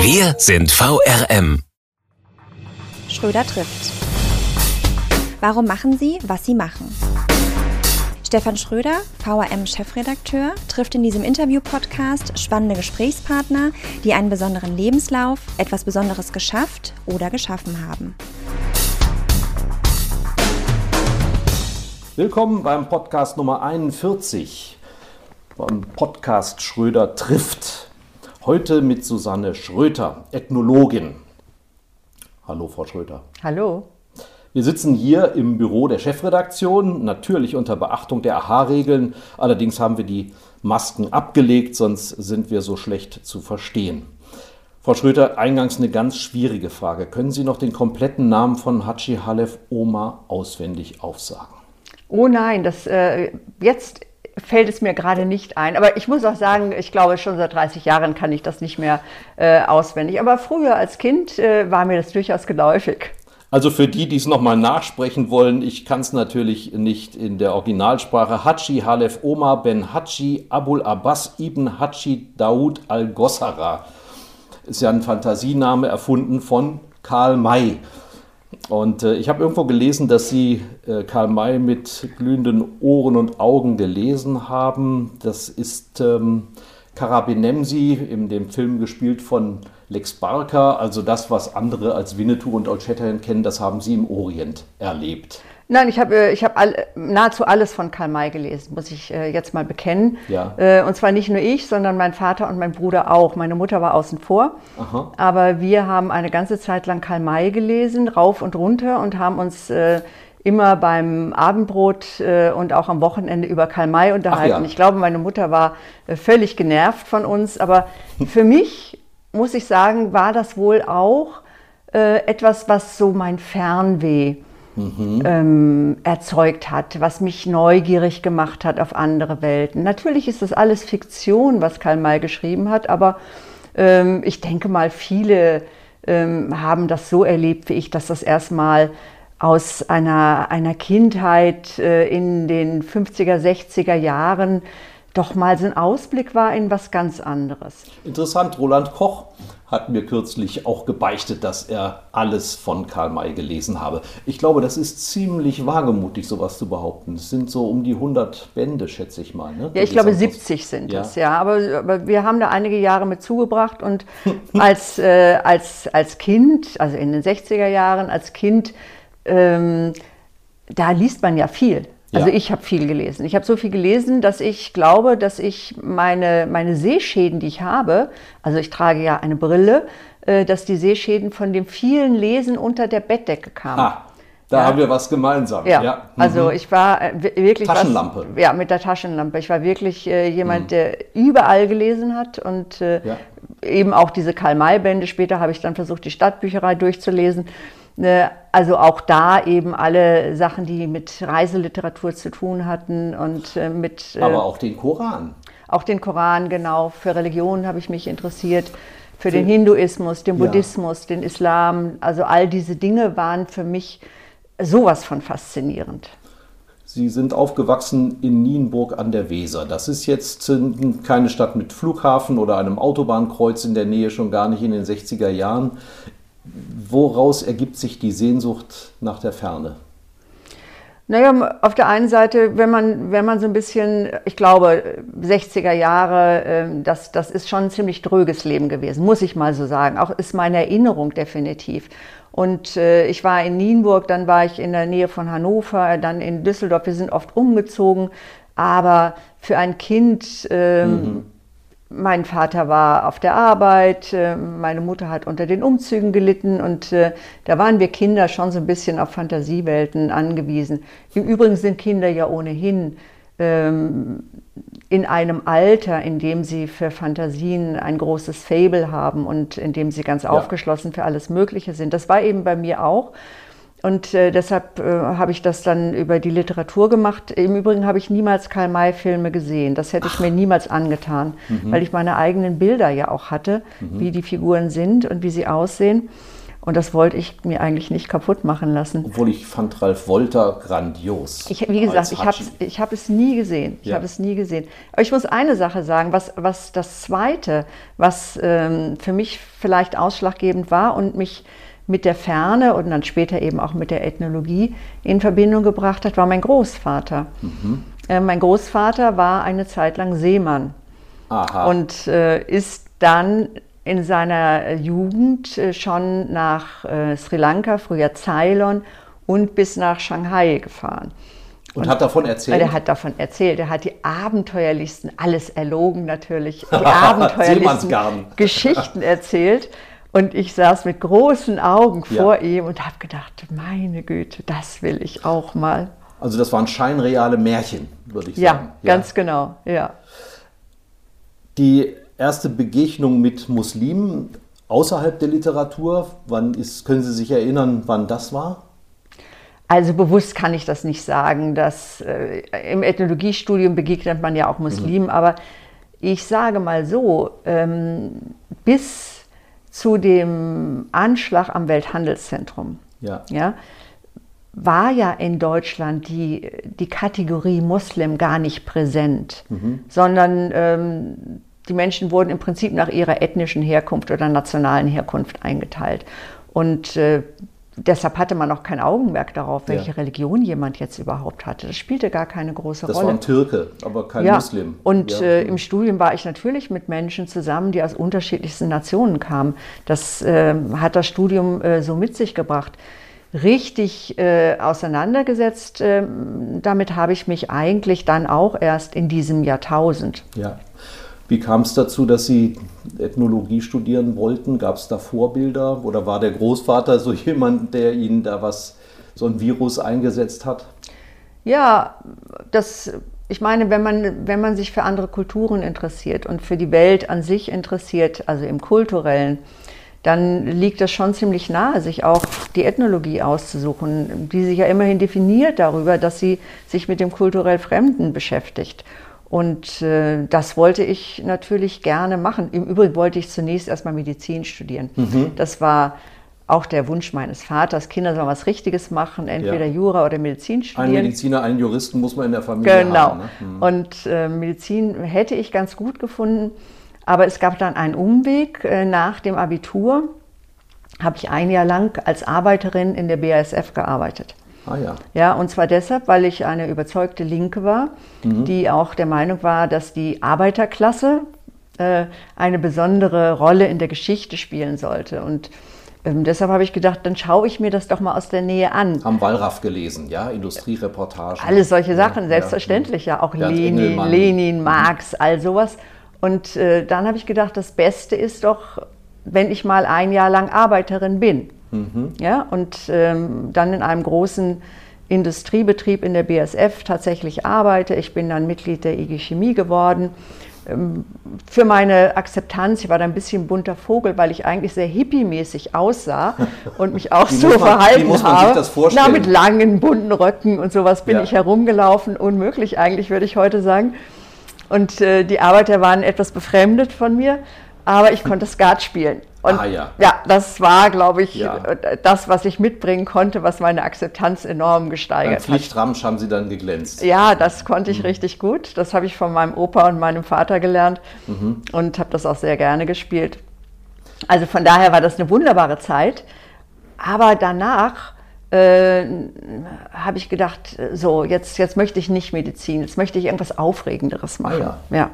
Wir sind VRM. Schröder trifft. Warum machen Sie, was Sie machen? Stefan Schröder, VRM-Chefredakteur, trifft in diesem Interview-Podcast spannende Gesprächspartner, die einen besonderen Lebenslauf, etwas Besonderes geschafft oder geschaffen haben. Willkommen beim Podcast Nummer 41, beim Podcast Schröder trifft. Heute mit Susanne Schröter, Ethnologin. Hallo, Frau Schröter. Hallo. Wir sitzen hier im Büro der Chefredaktion, natürlich unter Beachtung der AHA-Regeln. Allerdings haben wir die Masken abgelegt, sonst sind wir so schlecht zu verstehen. Frau Schröter, eingangs eine ganz schwierige Frage. Können Sie noch den kompletten Namen von Hachi Halef Oma auswendig aufsagen? Oh nein, das äh, jetzt fällt es mir gerade nicht ein. Aber ich muss auch sagen, ich glaube, schon seit 30 Jahren kann ich das nicht mehr äh, auswendig. Aber früher als Kind äh, war mir das durchaus geläufig. Also für die, die es nochmal nachsprechen wollen, ich kann es natürlich nicht in der Originalsprache. Hachi Halef Omar ben Hachi Abul Abbas ibn Hachi Daoud al-Gossara. Ist ja ein Fantasiename erfunden von Karl May. Und äh, ich habe irgendwo gelesen, dass Sie äh, Karl May mit glühenden Ohren und Augen gelesen haben. Das ist ähm, Karabinemsi in dem Film gespielt von Lex Barker. Also das, was andere als Winnetou und Old Shatterhand kennen, das haben Sie im Orient erlebt. Nein, ich habe äh, ich hab all, nahezu alles von Karl May gelesen, muss ich äh, jetzt mal bekennen. Ja. Äh, und zwar nicht nur ich, sondern mein Vater und mein Bruder auch. Meine Mutter war außen vor. Aha. Aber wir haben eine ganze Zeit lang Karl May gelesen, rauf und runter und haben uns immer beim Abendbrot äh, und auch am Wochenende über Karl May unterhalten. Ja. Ich glaube, meine Mutter war äh, völlig genervt von uns. Aber für mich, muss ich sagen, war das wohl auch etwas, was so mein Fernweh mhm. ähm, erzeugt hat, was mich neugierig gemacht hat auf andere Welten. Natürlich ist das alles Fiktion, was Karl May geschrieben hat, aber ähm, ich denke mal, viele ähm, haben das so erlebt wie ich, dass das erstmal aus einer, einer Kindheit äh, in den 50er, 60er Jahren doch mal so ein Ausblick war in was ganz anderes. Interessant, Roland Koch hat mir kürzlich auch gebeichtet, dass er alles von Karl May gelesen habe. Ich glaube, das ist ziemlich wagemutig, sowas zu behaupten. Es sind so um die 100 Bände, schätze ich mal. Ne? Ja, ich glaube 70 sind ja. es, ja. Aber, aber, wir haben da einige Jahre mit zugebracht und als, äh, als, als Kind, also in den 60er Jahren, als Kind, ähm, da liest man ja viel. Also ja. ich habe viel gelesen. Ich habe so viel gelesen, dass ich glaube, dass ich meine, meine Sehschäden, die ich habe, also ich trage ja eine Brille, äh, dass die Sehschäden von dem vielen Lesen unter der Bettdecke kamen. Ha. Da ja. haben wir was gemeinsam. Ja, ja. Mhm. also ich war äh, wirklich. Taschenlampe. Was, ja, mit der Taschenlampe. Ich war wirklich äh, jemand, mhm. der überall gelesen hat und äh, ja. eben auch diese Karl-May-Bände. Später habe ich dann versucht, die Stadtbücherei durchzulesen. Ne, also auch da eben alle Sachen, die mit Reiseliteratur zu tun hatten und äh, mit. Äh, Aber auch den Koran. Auch den Koran, genau. Für Religion habe ich mich interessiert. Für, für den Hinduismus, den Buddhismus, ja. den Islam. Also all diese Dinge waren für mich sowas von faszinierend. Sie sind aufgewachsen in Nienburg an der Weser. Das ist jetzt keine Stadt mit Flughafen oder einem Autobahnkreuz in der Nähe, schon gar nicht in den 60er Jahren. Woraus ergibt sich die Sehnsucht nach der Ferne? Naja, auf der einen Seite, wenn man, wenn man so ein bisschen, ich glaube, 60er Jahre, ähm, das, das ist schon ein ziemlich dröges Leben gewesen, muss ich mal so sagen. Auch ist meine Erinnerung definitiv. Und äh, ich war in Nienburg, dann war ich in der Nähe von Hannover, dann in Düsseldorf. Wir sind oft umgezogen. Aber für ein Kind ähm, mhm mein Vater war auf der Arbeit, äh, meine Mutter hat unter den Umzügen gelitten und äh, da waren wir Kinder schon so ein bisschen auf Fantasiewelten angewiesen. Im Übrigen sind Kinder ja ohnehin ähm, in einem Alter, in dem sie für Fantasien ein großes Fable haben und in dem sie ganz ja. aufgeschlossen für alles Mögliche sind. Das war eben bei mir auch. Und äh, deshalb äh, habe ich das dann über die Literatur gemacht. Im Übrigen habe ich niemals Karl-May-Filme gesehen. Das hätte Ach. ich mir niemals angetan, mhm. weil ich meine eigenen Bilder ja auch hatte, mhm. wie die Figuren sind und wie sie aussehen. Und das wollte ich mir eigentlich nicht kaputt machen lassen. Obwohl ich fand Ralf Wolter grandios. Ich, wie gesagt, ich habe ich hab es nie gesehen. Ich ja. habe es nie gesehen. Aber ich muss eine Sache sagen, was, was das Zweite, was ähm, für mich vielleicht ausschlaggebend war und mich mit der Ferne und dann später eben auch mit der Ethnologie in Verbindung gebracht hat, war mein Großvater. Mhm. Äh, mein Großvater war eine Zeit lang Seemann Aha. und äh, ist dann in seiner Jugend äh, schon nach äh, Sri Lanka, früher Ceylon und bis nach Shanghai gefahren. Und, und, hat davon erzählt? Er hat davon erzählt. Er hat die abenteuerlichsten, alles erlogen natürlich, die abenteuerlichsten Geschichten erzählt. Und ich saß mit großen Augen vor ja. ihm und habe gedacht, meine Güte, das will ich auch mal. Also das waren scheinreale Märchen, würde ich ja, sagen. Ja, ganz genau, ja. Die erste Begegnung mit Muslimen außerhalb der Literatur, wann ist, können Sie sich erinnern, wann das war? Also bewusst kann ich das nicht sagen. Dass, äh, Im Ethnologiestudium begegnet man ja auch Muslimen, mhm. aber ich sage mal so, ähm, bis zu dem Anschlag am Welthandelszentrum, ja. Ja, war ja in Deutschland die, die Kategorie Muslim gar nicht präsent, mhm. sondern ähm, die Menschen wurden im Prinzip nach ihrer ethnischen Herkunft oder nationalen Herkunft eingeteilt. Und äh, deshalb hatte man auch kein Augenmerk darauf, welche ja. Religion jemand jetzt überhaupt hatte. Das spielte gar keine große das Rolle. Das war ein Türke, aber kein ja. Muslim. Und ja. äh, im Studium war ich natürlich mit Menschen zusammen, die aus unterschiedlichsten Nationen kamen. Das äh, hat das Studium äh, so mit sich gebracht. Richtig äh, auseinandergesetzt, ähm, damit habe ich mich eigentlich dann auch erst in diesem Jahrtausend. Ja. Wie kam es dazu, dass Sie Ethnologie studieren wollten? Gab es da Vorbilder oder war der Großvater so jemand, der Ihnen da was, so ein Virus eingesetzt hat? Ja, das, ich meine, wenn man, wenn man sich für andere Kulturen interessiert und für die Welt an sich interessiert, also im kulturellen, dann liegt das schon ziemlich nahe, sich auch die Ethnologie auszusuchen, die sich ja immerhin definiert darüber, dass sie sich mit dem kulturell Fremden beschäftigt. Und äh, das wollte ich natürlich gerne machen. Im Übrigen wollte ich zunächst erstmal Medizin studieren. Mhm. Das war auch der Wunsch meines Vaters, Kinder sollen was Richtiges machen, entweder ja. Jura oder Medizin studieren. Ein Mediziner, einen Juristen muss man in der Familie genau. haben. Genau. Mhm. Und äh, Medizin hätte ich ganz gut gefunden. Aber es gab dann einen Umweg. Äh, nach dem Abitur habe ich ein Jahr lang als Arbeiterin in der BASF gearbeitet. Ah ja. Ja, und zwar deshalb, weil ich eine überzeugte Linke war, mhm. die auch der Meinung war, dass die Arbeiterklasse äh, eine besondere Rolle in der Geschichte spielen sollte. Und ähm, deshalb habe ich gedacht, dann schaue ich mir das doch mal aus der Nähe an. Am Wallraff gelesen, ja, Industriereportagen. Alles solche Sachen, ja, selbstverständlich, ja, ja. auch Lenin, Lenin, Marx, all sowas. Und äh, dann habe ich gedacht, das Beste ist doch, wenn ich mal ein Jahr lang Arbeiterin bin. Mhm. Ja, und ähm, dann in einem großen Industriebetrieb in der BSF tatsächlich arbeite. Ich bin dann Mitglied der IG Chemie geworden. Ähm, für meine Akzeptanz, ich war da ein bisschen bunter Vogel, weil ich eigentlich sehr hippie-mäßig aussah und mich auch so man, verhalten wie muss man habe. Sich das vorstellen? Na, mit langen, bunten Röcken und sowas bin ja. ich herumgelaufen. Unmöglich eigentlich, würde ich heute sagen. Und äh, die Arbeiter waren etwas befremdet von mir, aber ich konnte Skat spielen. Und ah, ja. ja, das war, glaube ich, ja. das, was ich mitbringen konnte, was meine Akzeptanz enorm gesteigert hat. Pflichtramsch haben Sie dann geglänzt. Ja, das konnte ich mhm. richtig gut. Das habe ich von meinem Opa und meinem Vater gelernt mhm. und habe das auch sehr gerne gespielt. Also von daher war das eine wunderbare Zeit. Aber danach äh, habe ich gedacht, so, jetzt, jetzt möchte ich nicht Medizin, jetzt möchte ich irgendwas Aufregenderes machen. Ah, ja. ja.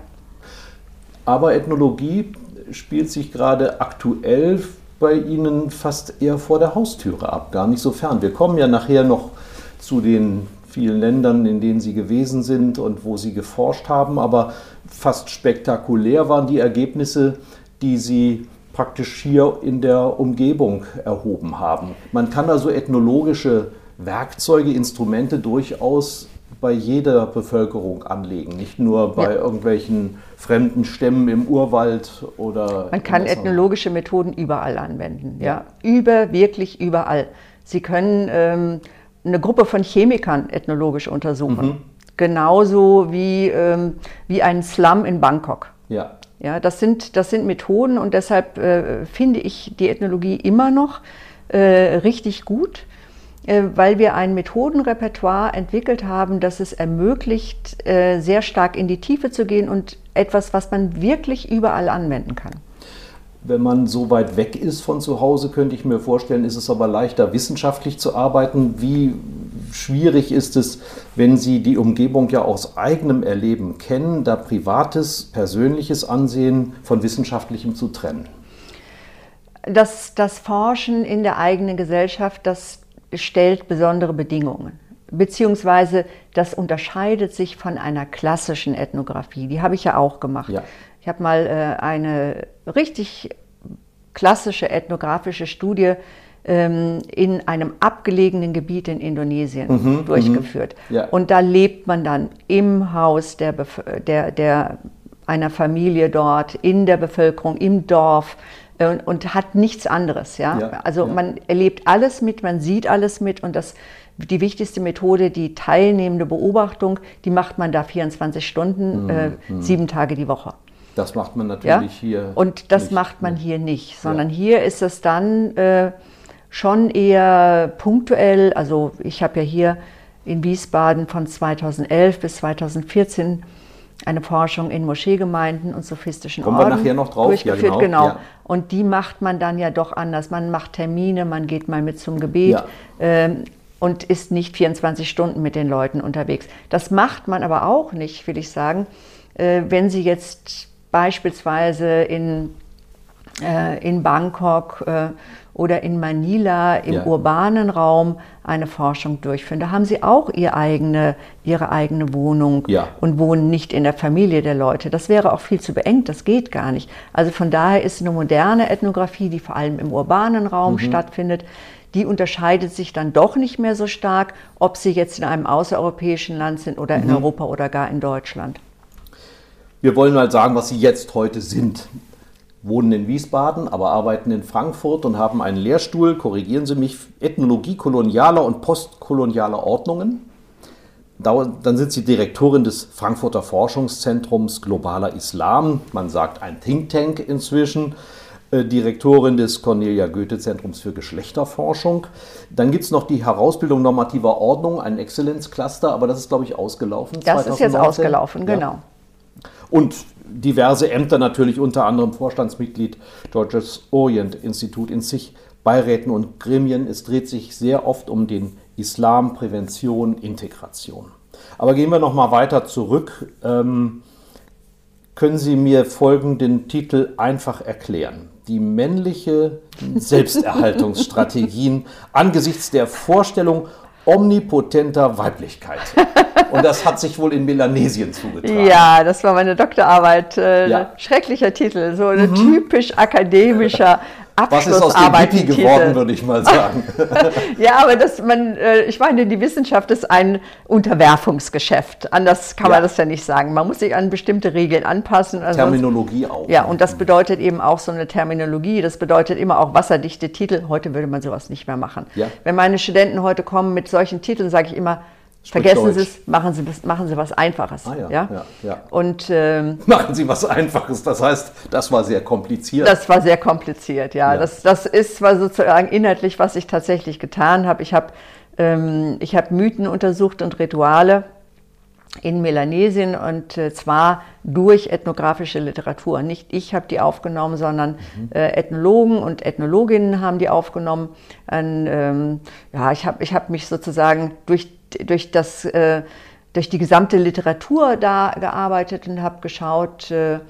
Aber Ethnologie spielt sich gerade aktuell bei Ihnen fast eher vor der Haustüre ab, gar nicht so fern. Wir kommen ja nachher noch zu den vielen Ländern, in denen Sie gewesen sind und wo Sie geforscht haben, aber fast spektakulär waren die Ergebnisse, die Sie praktisch hier in der Umgebung erhoben haben. Man kann also ethnologische Werkzeuge, Instrumente durchaus bei jeder Bevölkerung anlegen, nicht nur bei ja. irgendwelchen fremden Stämmen im Urwald oder. Man kann ethnologische Methoden überall anwenden, ja. ja. Über, wirklich überall. Sie können ähm, eine Gruppe von Chemikern ethnologisch untersuchen. Mhm. Genauso wie, ähm, wie ein Slum in Bangkok. Ja. Ja, das sind, das sind Methoden und deshalb äh, finde ich die Ethnologie immer noch äh, richtig gut, weil wir ein Methodenrepertoire entwickelt haben, das es ermöglicht, äh, sehr stark in die Tiefe zu gehen und etwas, was man wirklich überall anwenden kann. Wenn man so weit weg ist von zu Hause, könnte ich mir vorstellen, ist es aber leichter, wissenschaftlich zu arbeiten. Wie schwierig ist es, wenn Sie die Umgebung ja aus eigenem Erleben kennen, da privates, persönliches Ansehen von wissenschaftlichem zu trennen? Das, das Forschen in der eigenen Gesellschaft, das stellt besondere Bedingungen beziehungsweise das unterscheidet sich von einer klassischen Ethnographie. Die habe ich ja auch gemacht. Ja. Ich habe mal äh, eine richtig klassische ethnografische Studie ähm, in einem abgelegenen Gebiet in Indonesien mhm, mhm. durchgeführt. Ja. Und da lebt man dann im Haus der, der, der, einer Familie dort, in der Bevölkerung, im Dorf. Äh, und, und, hat nichts anderes. Ja? ja also ja. man erlebt alles mit, man sieht alles mit und das, die wichtigste Methode, die teilnehmende Beobachtung, die macht man da 24 Stunden, mhm. äh, mhm. sieben Tage die Woche. Das macht man natürlich ja? hier. Und das nicht. macht man hier nicht, sondern hier ist es dann äh, schon eher punktuell. Also ich habe ja hier in Wiesbaden von 2011 bis 2014 eine Forschung in Moscheegemeinden und sophistischen Kommen Orden wir nachher noch drauf. durchgeführt. Ja, genau. genau. Ja. Und die macht man dann ja doch anders. Man macht Termine, man geht mal mit zum Gebet. Ja. Ähm, und ist nicht 24 Stunden mit den Leuten unterwegs. Das macht man aber auch nicht, will ich sagen, äh, wenn Sie jetzt beispielsweise in, in Bangkok äh, oder in Manila im ja. urbanen Raum eine Forschung durchführen. Da haben sie auch ihre eigene, ihre eigene Wohnung ja. und wohnen nicht in der Familie der Leute. Das wäre auch viel zu beengt, das geht gar nicht. Also von daher ist eine moderne Ethnographie, die vor allem im urbanen Raum mhm. stattfindet, die unterscheidet sich dann doch nicht mehr so stark, ob sie jetzt in einem außereuropäischen Land sind oder in mhm. Europa oder gar in Deutschland. Wir wollen mal sagen, was Sie jetzt heute sind. Wohnen in Wiesbaden, aber arbeiten in Frankfurt und haben einen Lehrstuhl, korrigieren Sie mich, Ethnologie kolonialer und postkolonialer Ordnungen. Dann sind Sie Direktorin des Frankfurter Forschungszentrums Globaler Islam. Man sagt ein Think Tank inzwischen. Äh, Direktorin des Cornelia Goethe Zentrums für Geschlechterforschung. Dann gibt es noch die Herausbildung normativer Ordnung, ein Exzellenzcluster, aber das ist, glaube ich, ausgelaufen. Das 2019. ist jetzt ausgelaufen, genau. Ja. Und diverse Ämter natürlich, unter anderem Vorstandsmitglied Georges Orient Institut in sich, Beiräten und Gremien. Es dreht sich sehr oft um den Islam, Prävention, Integration. Aber gehen wir noch mal weiter zurück. Ähm, können Sie mir folgenden Titel einfach erklären? Die männliche Selbsterhaltungsstrategien angesichts der Vorstellung omnipotenter Weiblichkeit. Und das hat sich wohl in Melanesien zugetragen. Ja, das war meine Doktorarbeit. Äh, ja. Schrecklicher Titel, so ein mhm. typisch akademischer was ist aus dem Hippie geworden, würde ich mal sagen. ja, aber das, man, äh, ich meine, die Wissenschaft ist ein Unterwerfungsgeschäft. Anders kann ja. man das ja nicht sagen. Man muss sich an bestimmte Regeln anpassen. Also Terminologie auch. Ja, und das bedeutet eben auch so eine Terminologie. Das bedeutet immer auch wasserdichte Titel. Heute würde man sowas nicht mehr machen. Ja. Wenn meine Studenten heute kommen mit solchen Titeln, sage ich immer, Vergessen Sie es, machen Sie, machen Sie was Einfaches. Ah, ja, ja? Ja, ja. Und, ähm, machen Sie was Einfaches, das heißt, das war sehr kompliziert. Das war sehr kompliziert, ja. ja. Das, das ist war sozusagen inhaltlich, was ich tatsächlich getan habe. Ich habe ähm, hab Mythen untersucht und Rituale in Melanesien und äh, zwar durch ethnografische Literatur. Nicht ich habe die aufgenommen, sondern mhm. äh, Ethnologen und Ethnologinnen haben die aufgenommen. Und, ähm, ja, ich habe ich hab mich sozusagen durch durch, das, äh, durch die gesamte Literatur da gearbeitet und habe geschaut, äh,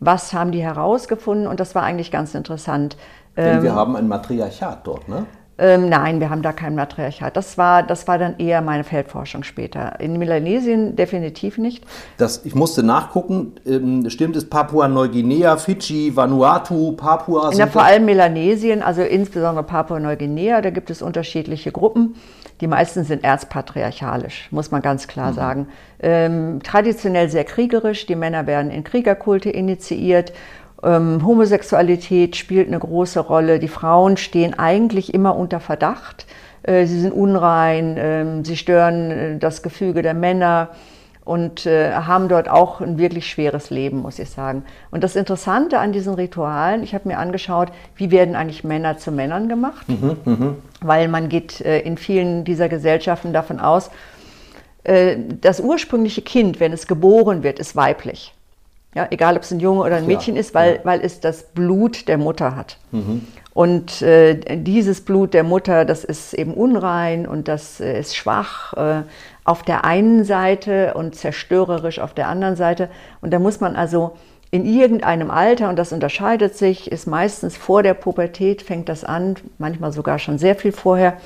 was haben die herausgefunden und das war eigentlich ganz interessant. Denn wir ähm, haben ein Matriarchat dort, ne? Ähm, nein, wir haben da kein Matriarchat. Das war, das war dann eher meine Feldforschung später. In Melanesien definitiv nicht. Das, ich musste nachgucken, ähm, stimmt es Papua-Neuguinea, Fidschi, Vanuatu, Papua? Ja, vor allem Melanesien, also insbesondere Papua-Neuguinea, da gibt es unterschiedliche Gruppen die meisten sind erzpatriarchalisch, muss man ganz klar mhm. sagen. Ähm, traditionell sehr kriegerisch, die Männer werden in Kriegerkulte initiiert. Ähm, Homosexualität spielt eine große Rolle. Die Frauen stehen eigentlich immer unter Verdacht. Äh, sie sind unrein, äh, sie stören äh, das Gefüge der Männer und äh, haben dort auch ein wirklich schweres Leben, muss ich sagen. Und das Interessante an diesen Ritualen, ich habe mir angeschaut, wie werden eigentlich Männer zu Männern gemacht, mhm, mh. weil man geht äh, in vielen dieser Gesellschaften davon aus, äh, das ursprüngliche Kind, wenn es geboren wird, ist weiblich. Ja, egal, ob es ein Junge oder ein Mädchen ja, ist, weil, ja. weil es das Blut der Mutter hat. Mhm. Und äh, dieses Blut der Mutter, das ist eben unrein und das äh, ist schwach. Äh, auf der einen Seite und zerstörerisch auf der anderen Seite. Und da muss man also in irgendeinem Alter, und das unterscheidet sich, ist meistens vor der Pubertät, fängt das an, manchmal sogar schon sehr viel vorher,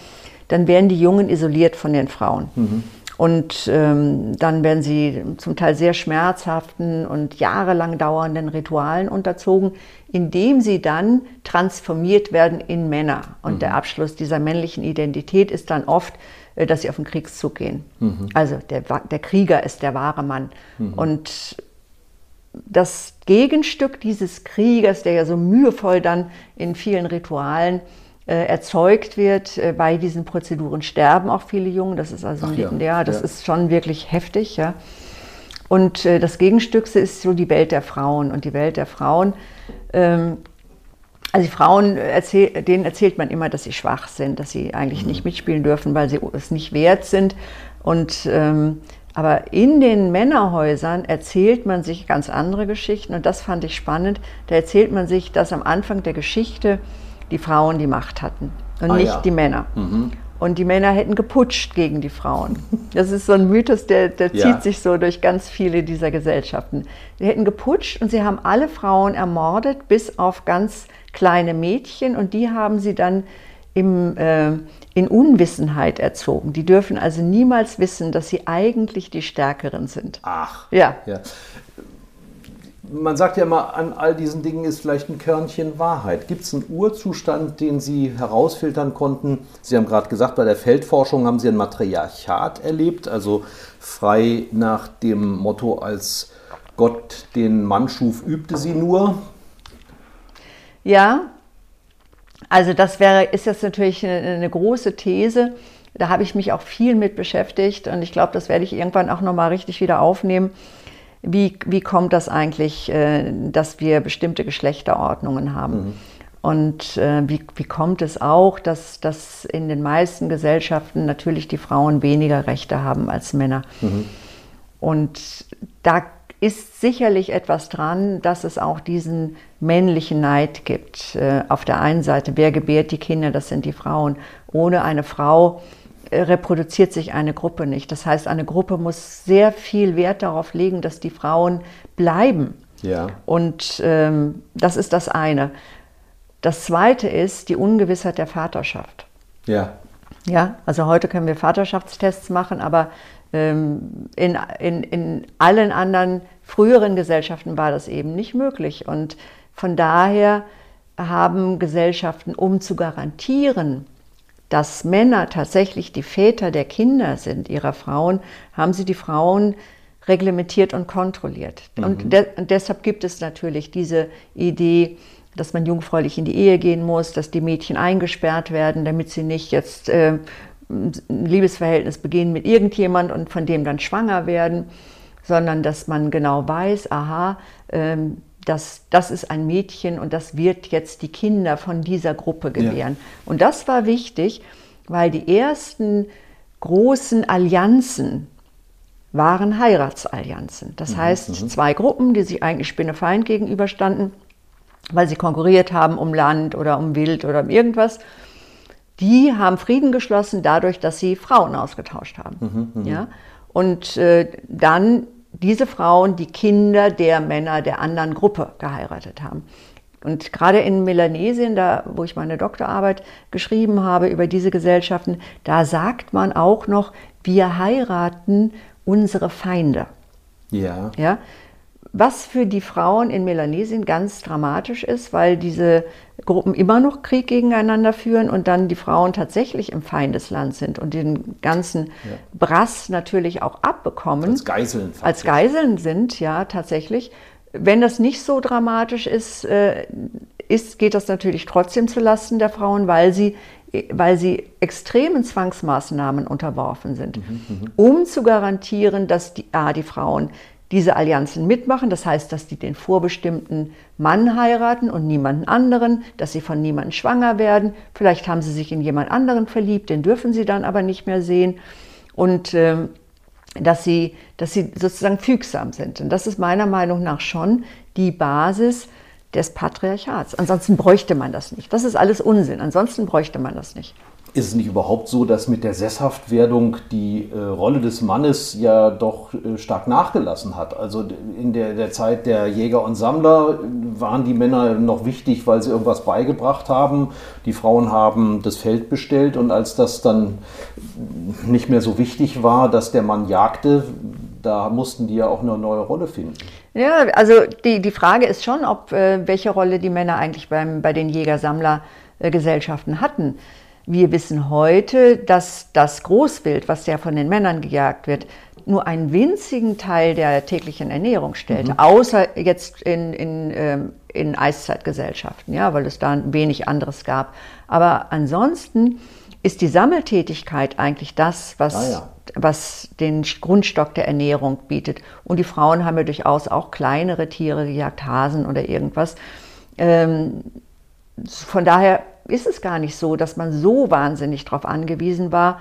dann werden die Jungen isoliert von den Frauen. Mhm. Und ähm, dann werden sie zum Teil sehr schmerzhaften und jahrelang dauernden Ritualen unterzogen, indem sie dann transformiert werden in Männer. Und mhm. der Abschluss dieser männlichen Identität ist dann oft dass sie auf den Kriegszug gehen. Mhm. Also der, der, Krieger ist der wahre Mann. Mhm. Und das Gegenstück dieses Kriegers, der ja so mühevoll dann in vielen Ritualen äh, erzeugt wird, äh, bei diesen Prozeduren sterben auch viele Jungen. Das ist also, ja. ja. das ja. ist schon wirklich heftig, ja. Und äh, das Gegenstück ist so die Welt der Frauen. Und die Welt der Frauen ähm, also die Frauen, erzähl, denen erzählt man immer, dass sie schwach sind, dass sie eigentlich nicht mitspielen dürfen, weil sie es nicht wert sind. Und, ähm, aber in den Männerhäusern erzählt man sich ganz andere Geschichten und das fand ich spannend. Da erzählt man sich, dass am Anfang der Geschichte die Frauen die Macht hatten und ah, nicht ja. die Männer. Mhm. Und die Männer hätten geputscht gegen die Frauen. Das ist so ein Mythos, der, der ja. zieht sich so durch ganz viele dieser Gesellschaften. Die hätten geputscht und sie haben alle Frauen ermordet, bis auf ganz kleine Mädchen und die haben sie dann im, äh, in Unwissenheit erzogen. Die dürfen also niemals wissen, dass sie eigentlich die Stärkeren sind. Ach. Ja. ja. Man sagt ja immer, an all diesen Dingen ist vielleicht ein Körnchen Wahrheit. Gibt es einen Urzustand, den Sie herausfiltern konnten? Sie haben gerade gesagt, bei der Feldforschung haben Sie ein Matriarchat erlebt, also frei nach dem Motto, als Gott den Mann schuf, übte sie nur. Ja, also das wäre, ist jetzt natürlich eine, eine große These. Da habe ich mich auch viel mit beschäftigt und ich glaube, das werde ich irgendwann auch nochmal richtig wieder aufnehmen. Wie, wie kommt das eigentlich, äh, dass wir bestimmte Geschlechterordnungen haben? Mhm. Und äh, wie, wie kommt es auch, dass, dass in den meisten Gesellschaften natürlich die Frauen weniger Rechte haben als Männer? Mhm. Und da ist sicherlich etwas dran, dass es auch diesen männlichen Neid gibt. Äh, auf der einen Seite, wer gebärt die Kinder, das sind die Frauen. Ohne eine Frau äh, reproduziert sich eine Gruppe nicht. Das heißt, eine Gruppe muss sehr viel Wert darauf legen, dass die Frauen bleiben. Ja. Und ähm, das ist das eine. Das zweite ist die Ungewissheit der Vaterschaft. Ja. Ja, also heute können wir Vaterschaftstests machen, aber in, in, in allen anderen früheren Gesellschaften war das eben nicht möglich. Und von daher haben Gesellschaften, um zu garantieren, dass Männer tatsächlich die Väter der Kinder sind, ihrer Frauen, haben sie die Frauen reglementiert und kontrolliert. Mhm. Und, de und, deshalb gibt es natürlich diese Idee, dass man jungfräulich in die Ehe gehen muss, dass die Mädchen eingesperrt werden, damit sie nicht jetzt äh, ein Liebesverhältnis begehen mit irgendjemand und von dem dann schwanger werden, sondern dass man genau weiß, aha, ähm, das, das ist ein Mädchen und das wird jetzt die Kinder von dieser Gruppe gebären. Ja. Und das war wichtig, weil die ersten großen Allianzen waren Heiratsallianzen. Das mhm, heißt, mhm. zwei Gruppen, die sich eigentlich Spinnefeind gegenüberstanden, weil sie konkurriert haben um Land oder um Wild oder um irgendwas die haben Frieden geschlossen dadurch, dass sie Frauen ausgetauscht haben. Mhm, mhm, ja? Und äh, dann diese Frauen die Kinder der Männer der anderen Gruppe geheiratet haben. Und gerade in Melanesien, da wo ich meine Doktorarbeit geschrieben habe über diese Gesellschaften, da sagt man auch noch, wir heiraten unsere Feinde. Ja. ja? Was für die Frauen in Melanesien ganz dramatisch ist, weil diese Gruppen immer noch Krieg gegeneinander führen und dann die Frauen tatsächlich im Feindesland sind und den ganzen ja. Brass natürlich auch abbekommen. Als Geiseln. Faktisch. Als Geiseln sind, ja, tatsächlich. Wenn das nicht so dramatisch ist, äh, ist geht das natürlich trotzdem zulasten der Frauen, weil sie weil sie extremen Zwangsmaßnahmen unterworfen sind, mhm, mhm, um zu garantieren, dass die, ah, die Frauen diese Allianzen mitmachen. Das heißt, dass die den vorbestimmten Mann heiraten und niemanden anderen, dass sie von niemandem schwanger werden. Vielleicht haben sie sich in jemand anderen verliebt, den dürfen sie dann aber nicht mehr sehen. Und äh, dass, sie, dass sie sozusagen fügsam sind. Und das ist meiner Meinung nach schon die Basis des Patriarchats. Ansonsten bräuchte man das nicht. Das ist alles Unsinn. Ansonsten bräuchte man das nicht. Ist es nicht überhaupt so, dass mit der Sesshaftwerdung die äh, Rolle des Mannes ja doch äh, stark nachgelassen hat? Also in der, der, Zeit der Jäger und Sammler waren die Männer noch wichtig, weil sie irgendwas beigebracht haben. Die Frauen haben das Feld bestellt und als das dann nicht mehr so wichtig war, dass der Mann jagte, da mussten die ja auch eine neue Rolle finden. Ja, also die, die Frage ist schon, ob äh, welche Rolle die Männer eigentlich beim, bei den Jäger-Sammler-Gesellschaften hatten. Wir wissen heute, dass das Großwild, was ja von den Männern gejagt wird, nur einen winzigen Teil der täglichen Ernährung stellt, mhm. außer jetzt in, in, ähm, in Eiszeitgesellschaften, ja, weil es da wenig anderes gab. Aber ansonsten ist die Sammeltätigkeit eigentlich das, was, ah, ja. was den Grundstock der Ernährung bietet. Und die Frauen haben ja durchaus auch kleinere Tiere gejagt, Hasen oder irgendwas. Ähm, von daher ist es gar nicht so, dass man so wahnsinnig darauf angewiesen war,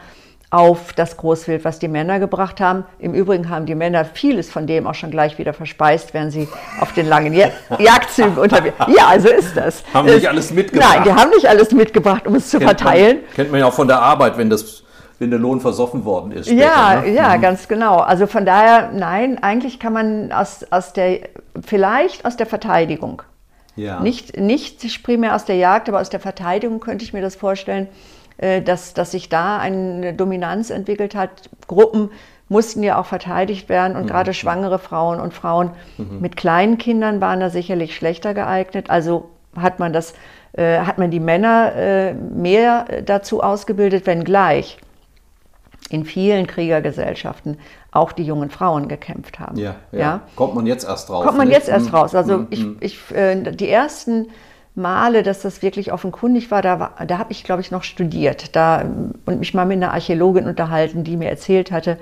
auf das Großwild, was die Männer gebracht haben. Im Übrigen haben die Männer vieles von dem auch schon gleich wieder verspeist, während sie auf den langen Jagdzügen unterwegs Ja, so ist das. Haben nicht alles mitgebracht? Nein, die haben nicht alles mitgebracht, um es zu kennt verteilen. Man, kennt man ja auch von der Arbeit, wenn das wenn der Lohn versoffen worden ist. Später, ja, ne? ja, mhm. ganz genau. Also von daher, nein, eigentlich kann man aus, aus der, vielleicht aus der Verteidigung, ja. nicht, nicht primär aus der Jagd, aber aus der Verteidigung könnte ich mir das vorstellen, äh, dass, dass sich da eine Dominanz entwickelt hat. Gruppen mussten ja auch verteidigt werden und mhm. gerade schwangere Frauen und Frauen mhm. mit kleinen Kindern waren da sicherlich schlechter geeignet. Also hat man das, äh, hat man die Männer äh, mehr dazu ausgebildet, wenngleich in vielen Kriegergesellschaften auch die jungen Frauen gekämpft haben. Ja, ja. ja? kommt man jetzt erst raus. Kommt man nicht? jetzt erst mhm. raus. Also mhm. ich, ich, äh, die ersten Male, dass das wirklich offenkundig war, da, war, da habe ich, glaube ich, noch studiert da, und mich mal mit einer Archäologin unterhalten, die mir erzählt hatte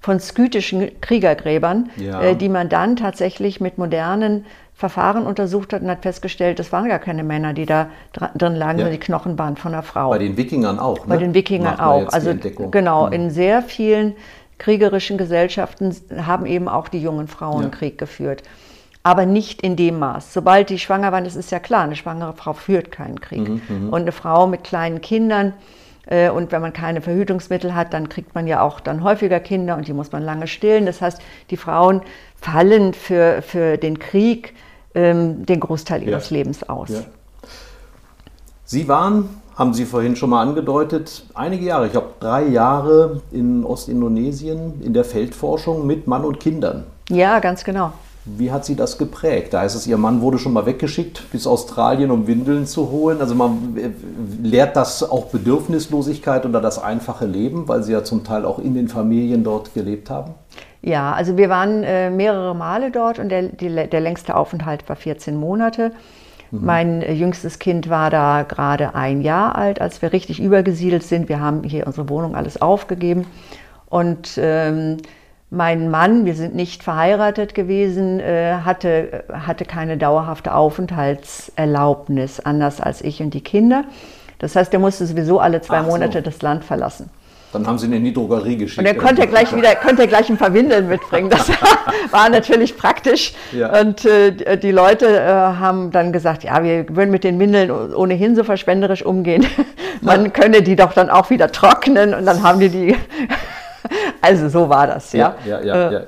von skytischen Kriegergräbern, ja. äh, die man dann tatsächlich mit modernen Verfahren untersucht hat und hat festgestellt, das waren gar keine Männer, die da drin lagen, ja. sondern die Knochen waren von einer Frau. Bei den Wikingern auch. Ne? Bei den Wikingern auch. Also genau, mhm. in sehr vielen kriegerischen Gesellschaften haben eben auch die jungen Frauen ja. Krieg geführt aber nicht in dem Maß. Sobald die schwanger waren, das ist ja klar, eine schwangere Frau führt keinen Krieg. Mhm, mhm, und eine Frau mit kleinen Kindern, äh, und wenn man keine Verhütungsmittel hat, dann kriegt man ja auch dann häufiger Kinder und die muss man lange stillen. Das heißt, die Frauen fallen für, für den Krieg ähm, den Großteil ihres ja. Lebens aus. Ja. Sie waren, haben Sie vorhin schon mal angedeutet, einige Jahre, ich glaube drei Jahre in Ostindonesien in der Feldforschung mit Mann und Kindern. Ja, ganz genau. Wie hat sie das geprägt? Da heißt es, ihr Mann wurde schon mal weggeschickt bis Australien, um Windeln zu holen. Also man äh, lehrt das auch Bedürfnislosigkeit oder das einfache Leben, weil sie ja zum Teil auch in den Familien dort gelebt haben? Ja, also wir waren äh, mehrere Male dort und der, die, der längste Aufenthalt war 14 Monate. Mhm. Mein äh, jüngstes Kind war da gerade ein Jahr alt, als wir richtig übergesiedelt sind. Wir haben hier unsere Wohnung alles aufgegeben und ähm, mein Mann, wir sind nicht verheiratet gewesen, äh, hatte, hatte keine dauerhafte Aufenthaltserlaubnis, anders als ich und die Kinder. Das heißt, er musste sowieso alle zwei Ach Monate so. das Land verlassen. Dann haben Sie ihn in die Drogerie geschickt. Und er konnte gleich wieder, konnte gleich ein paar Windeln mitbringen. Das war natürlich praktisch. Ja. Und äh, die Leute äh, haben dann gesagt, ja, wir würden mit den Windeln ohnehin so verschwenderisch umgehen. Man ja. könne die doch dann auch wieder trocknen. Und dann haben die die also so war das, ja. Ja, ja, ja. Äh. ja.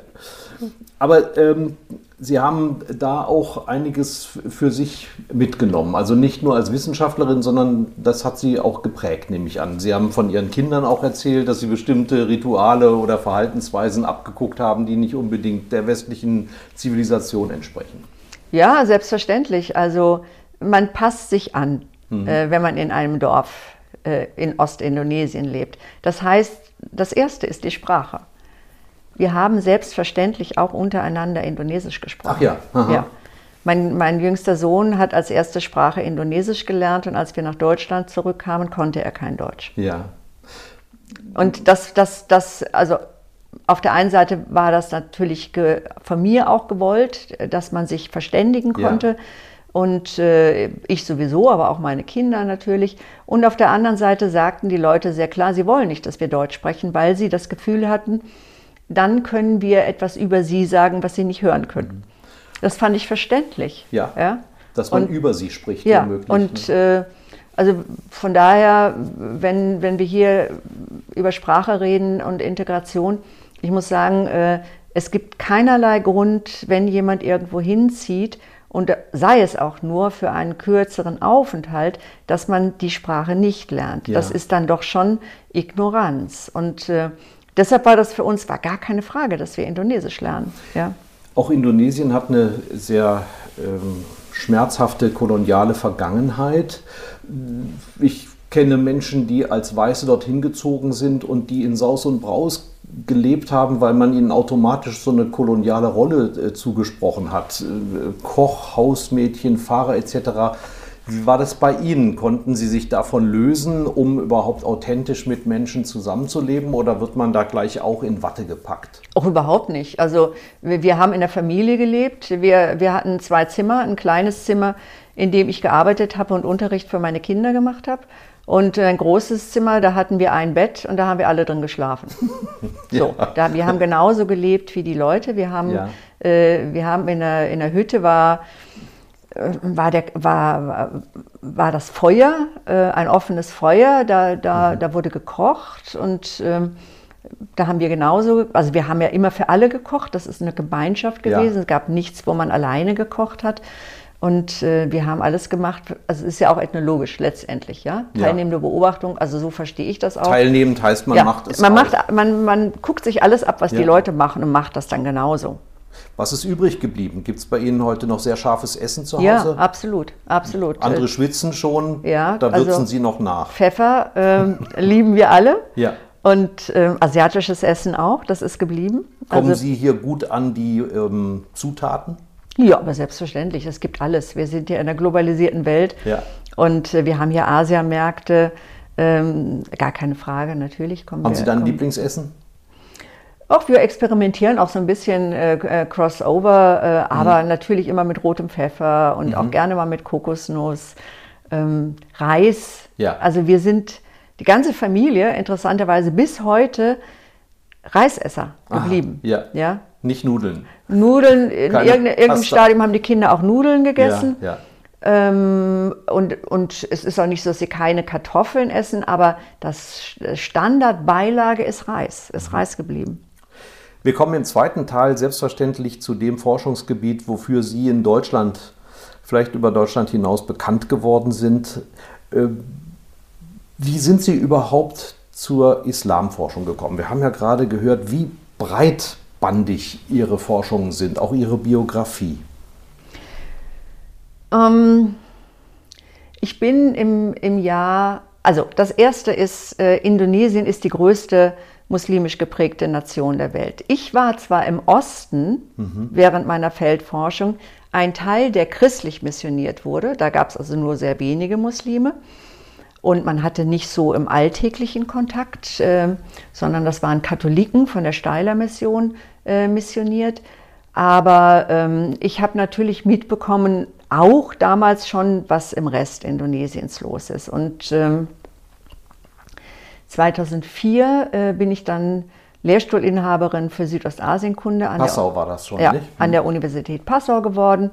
Aber ähm, Sie haben da auch einiges für sich mitgenommen. Also nicht nur als Wissenschaftlerin, sondern das hat Sie auch geprägt, nehme ich an. Sie haben von Ihren Kindern auch erzählt, dass Sie bestimmte Rituale oder Verhaltensweisen abgeguckt haben, die nicht unbedingt der westlichen Zivilisation entsprechen. Ja, selbstverständlich. Also man passt sich an, mhm. äh, wenn man in einem Dorf äh, in Ostindonesien lebt. Das heißt, das Erste ist die Sprache. Wir haben selbstverständlich auch untereinander Indonesisch gesprochen. Ach ja. Aha. ja. Mein, mein jüngster Sohn hat als erste Sprache Indonesisch gelernt und als wir nach Deutschland zurückkamen, konnte er kein Deutsch. Ja. Und das, das, das, also auf der einen Seite war das natürlich von mir auch gewollt, dass man sich verständigen konnte. Ja. Und äh, ich sowieso, aber auch meine Kinder natürlich. Und auf der anderen Seite sagten die Leute sehr klar, sie wollen nicht, dass wir Deutsch sprechen, weil sie das Gefühl hatten, dann können wir etwas über sie sagen, was sie nicht hören können. Das fand ich verständlich. Ja. ja? Dass man und, über sie spricht, ja. Möglich, und ne? äh, also von daher, wenn, wenn wir hier über Sprache reden und Integration, ich muss sagen, äh, es gibt keinerlei Grund, wenn jemand irgendwo hinzieht, und sei es auch nur für einen kürzeren Aufenthalt, dass man die Sprache nicht lernt. Ja. Das ist dann doch schon Ignoranz. Und äh, Deshalb war das für uns war gar keine Frage, dass wir Indonesisch lernen. Ja. Auch Indonesien hat eine sehr ähm, schmerzhafte koloniale Vergangenheit. Ich kenne Menschen, die als Weiße dorthin gezogen sind und die in Saus und Braus gelebt haben, weil man ihnen automatisch so eine koloniale Rolle äh, zugesprochen hat. Äh, Koch, Hausmädchen, Fahrer etc. Wie war das bei Ihnen? Konnten Sie sich davon lösen, um überhaupt authentisch mit Menschen zusammenzuleben oder wird man da gleich auch in Watte gepackt? Auch überhaupt nicht. Also wir, wir haben in der Familie gelebt. Wir, wir hatten zwei Zimmer, ein kleines Zimmer, in dem ich gearbeitet habe und Unterricht für meine Kinder gemacht habe. Und ein großes Zimmer, da hatten wir ein Bett und da haben wir alle drin geschlafen. so, ja. da, wir haben genauso gelebt wie die Leute. Wir haben, ja. äh, wir haben in der, in der Hütte war äh, war, der, war, war das Feuer, äh, ein offenes Feuer, da, da, mhm. da wurde gekocht und ähm, da haben wir genauso, also wir haben ja immer für alle gekocht, das ist eine Gemeinschaft gewesen, ja. es gab nichts, wo man alleine gekocht hat. Und äh, wir haben alles gemacht, also es ist ja auch ethnologisch letztendlich, ja. Teilnehmende ja. Beobachtung, also so verstehe ich das auch. Teilnehmend heißt, man ja, macht es. Man, auch. macht, man, man guckt sich alles ab, was ja. die Leute machen und macht das dann genauso. Was ist übrig geblieben? Gibt es bei Ihnen heute noch sehr scharfes Essen zu Hause? Ja, absolut, absolut. Andere schwitzen schon, ja, da würzen also Sie noch nach. Pfeffer ähm, lieben wir alle. Ja. Und ähm, asiatisches Essen auch, das ist geblieben. Kommen also, Sie hier gut an die ähm, Zutaten? Ja, aber selbstverständlich. Es gibt alles. Wir sind hier in einer globalisierten Welt ja. und äh, wir haben hier Asiamärkte. Ähm, gar keine Frage, natürlich. Kommen haben wir, Sie dann Lieblingsessen? Auch wir experimentieren auch so ein bisschen äh, äh Crossover, äh, aber mhm. natürlich immer mit rotem Pfeffer und mhm. auch gerne mal mit Kokosnuss, ähm, Reis. Ja. Also wir sind die ganze Familie interessanterweise bis heute Reisesser geblieben. Aha, ja. ja. Nicht Nudeln. Nudeln, in irgendeinem, Stadium haben die Kinder auch Nudeln gegessen. Ja, ja. Ähm, und, und es ist auch nicht so, dass sie keine Kartoffeln essen, aber das Standardbeilage ist Reis, ist mhm. Reis geblieben. Wir kommen im zweiten Teil selbstverständlich zu dem Forschungsgebiet, wofür Sie in Deutschland, vielleicht über Deutschland hinaus bekannt geworden sind. Äh, wie sind Sie überhaupt zur Islamforschung gekommen? Wir haben ja gerade gehört, wie breitbandig Ihre Forschungen sind, auch Ihre Biografie. Ähm, ich bin im, im Jahr, also das erste ist, äh, Indonesien ist die größte muslimisch geprägte Nation der Welt. Ich war zwar im Osten mhm. während meiner Feldforschung ein Teil, der christlich missioniert wurde. Da gab es also nur sehr wenige Muslime. Und man hatte nicht so im alltäglichen Kontakt, äh, sondern das waren Katholiken von der Steiler Mission äh, missioniert. Aber ähm, ich habe natürlich mitbekommen, auch damals schon, was im Rest Indonesiens los ist. Und ähm, 2004 äh, bin ich dann Lehrstuhlinhaberin für Südostasienkunde an, Passau der, war das schon, ja, an der Universität Passau geworden.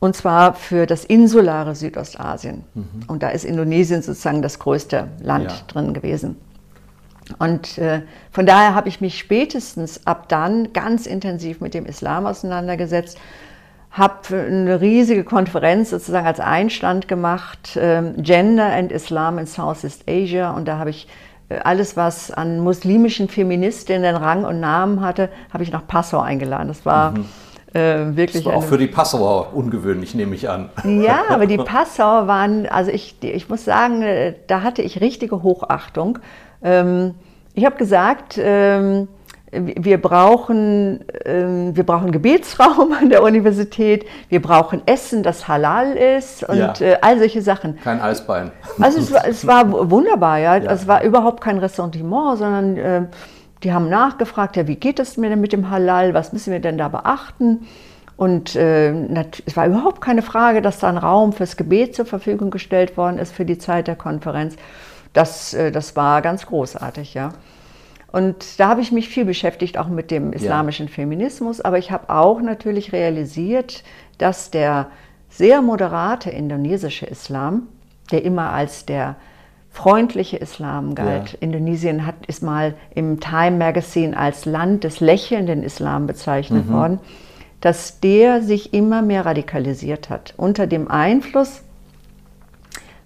Und zwar für das insulare Südostasien. Mhm. Und da ist Indonesien sozusagen das größte Land ja. drin gewesen. Und äh, von daher habe ich mich spätestens ab dann ganz intensiv mit dem Islam auseinandergesetzt habe eine riesige Konferenz sozusagen als Einstand gemacht, ähm, Gender and Islam in Southeast Asia. Und da habe ich äh, alles, was an muslimischen Feministinnen Rang und Namen hatte, habe ich nach Passau eingeladen. Das war mhm. äh, wirklich. Das war auch für die Passauer ungewöhnlich, nehme ich an. Ja, aber die Passauer waren, also ich, ich muss sagen, äh, da hatte ich richtige Hochachtung. Ähm, ich habe gesagt, ähm, wir brauchen, ähm, wir brauchen Gebetsraum an der Universität, wir brauchen Essen, das halal ist und ja. äh, all solche Sachen. Kein Eisbein. Also es war, es war wunderbar, ja. ja. Es war überhaupt kein Ressentiment, sondern die haben nachgefragt, ja, wie geht es mir denn mit dem Halal, was müssen wir denn da beachten? Und äh, es war überhaupt keine Frage, dass da ein Raum fürs Gebet zur Verfügung gestellt worden ist für die Zeit der Konferenz. Das, äh, das war ganz großartig, ja. Und da habe ich mich viel beschäftigt, auch mit dem islamischen ja. Feminismus. Aber ich habe auch natürlich realisiert, dass der sehr moderate indonesische Islam, der immer als der freundliche Islam galt. Ja. Indonesien hat, ist mal im Time Magazine als Land des lächelnden Islam bezeichnet mhm. worden, dass der sich immer mehr radikalisiert hat. Unter dem Einfluss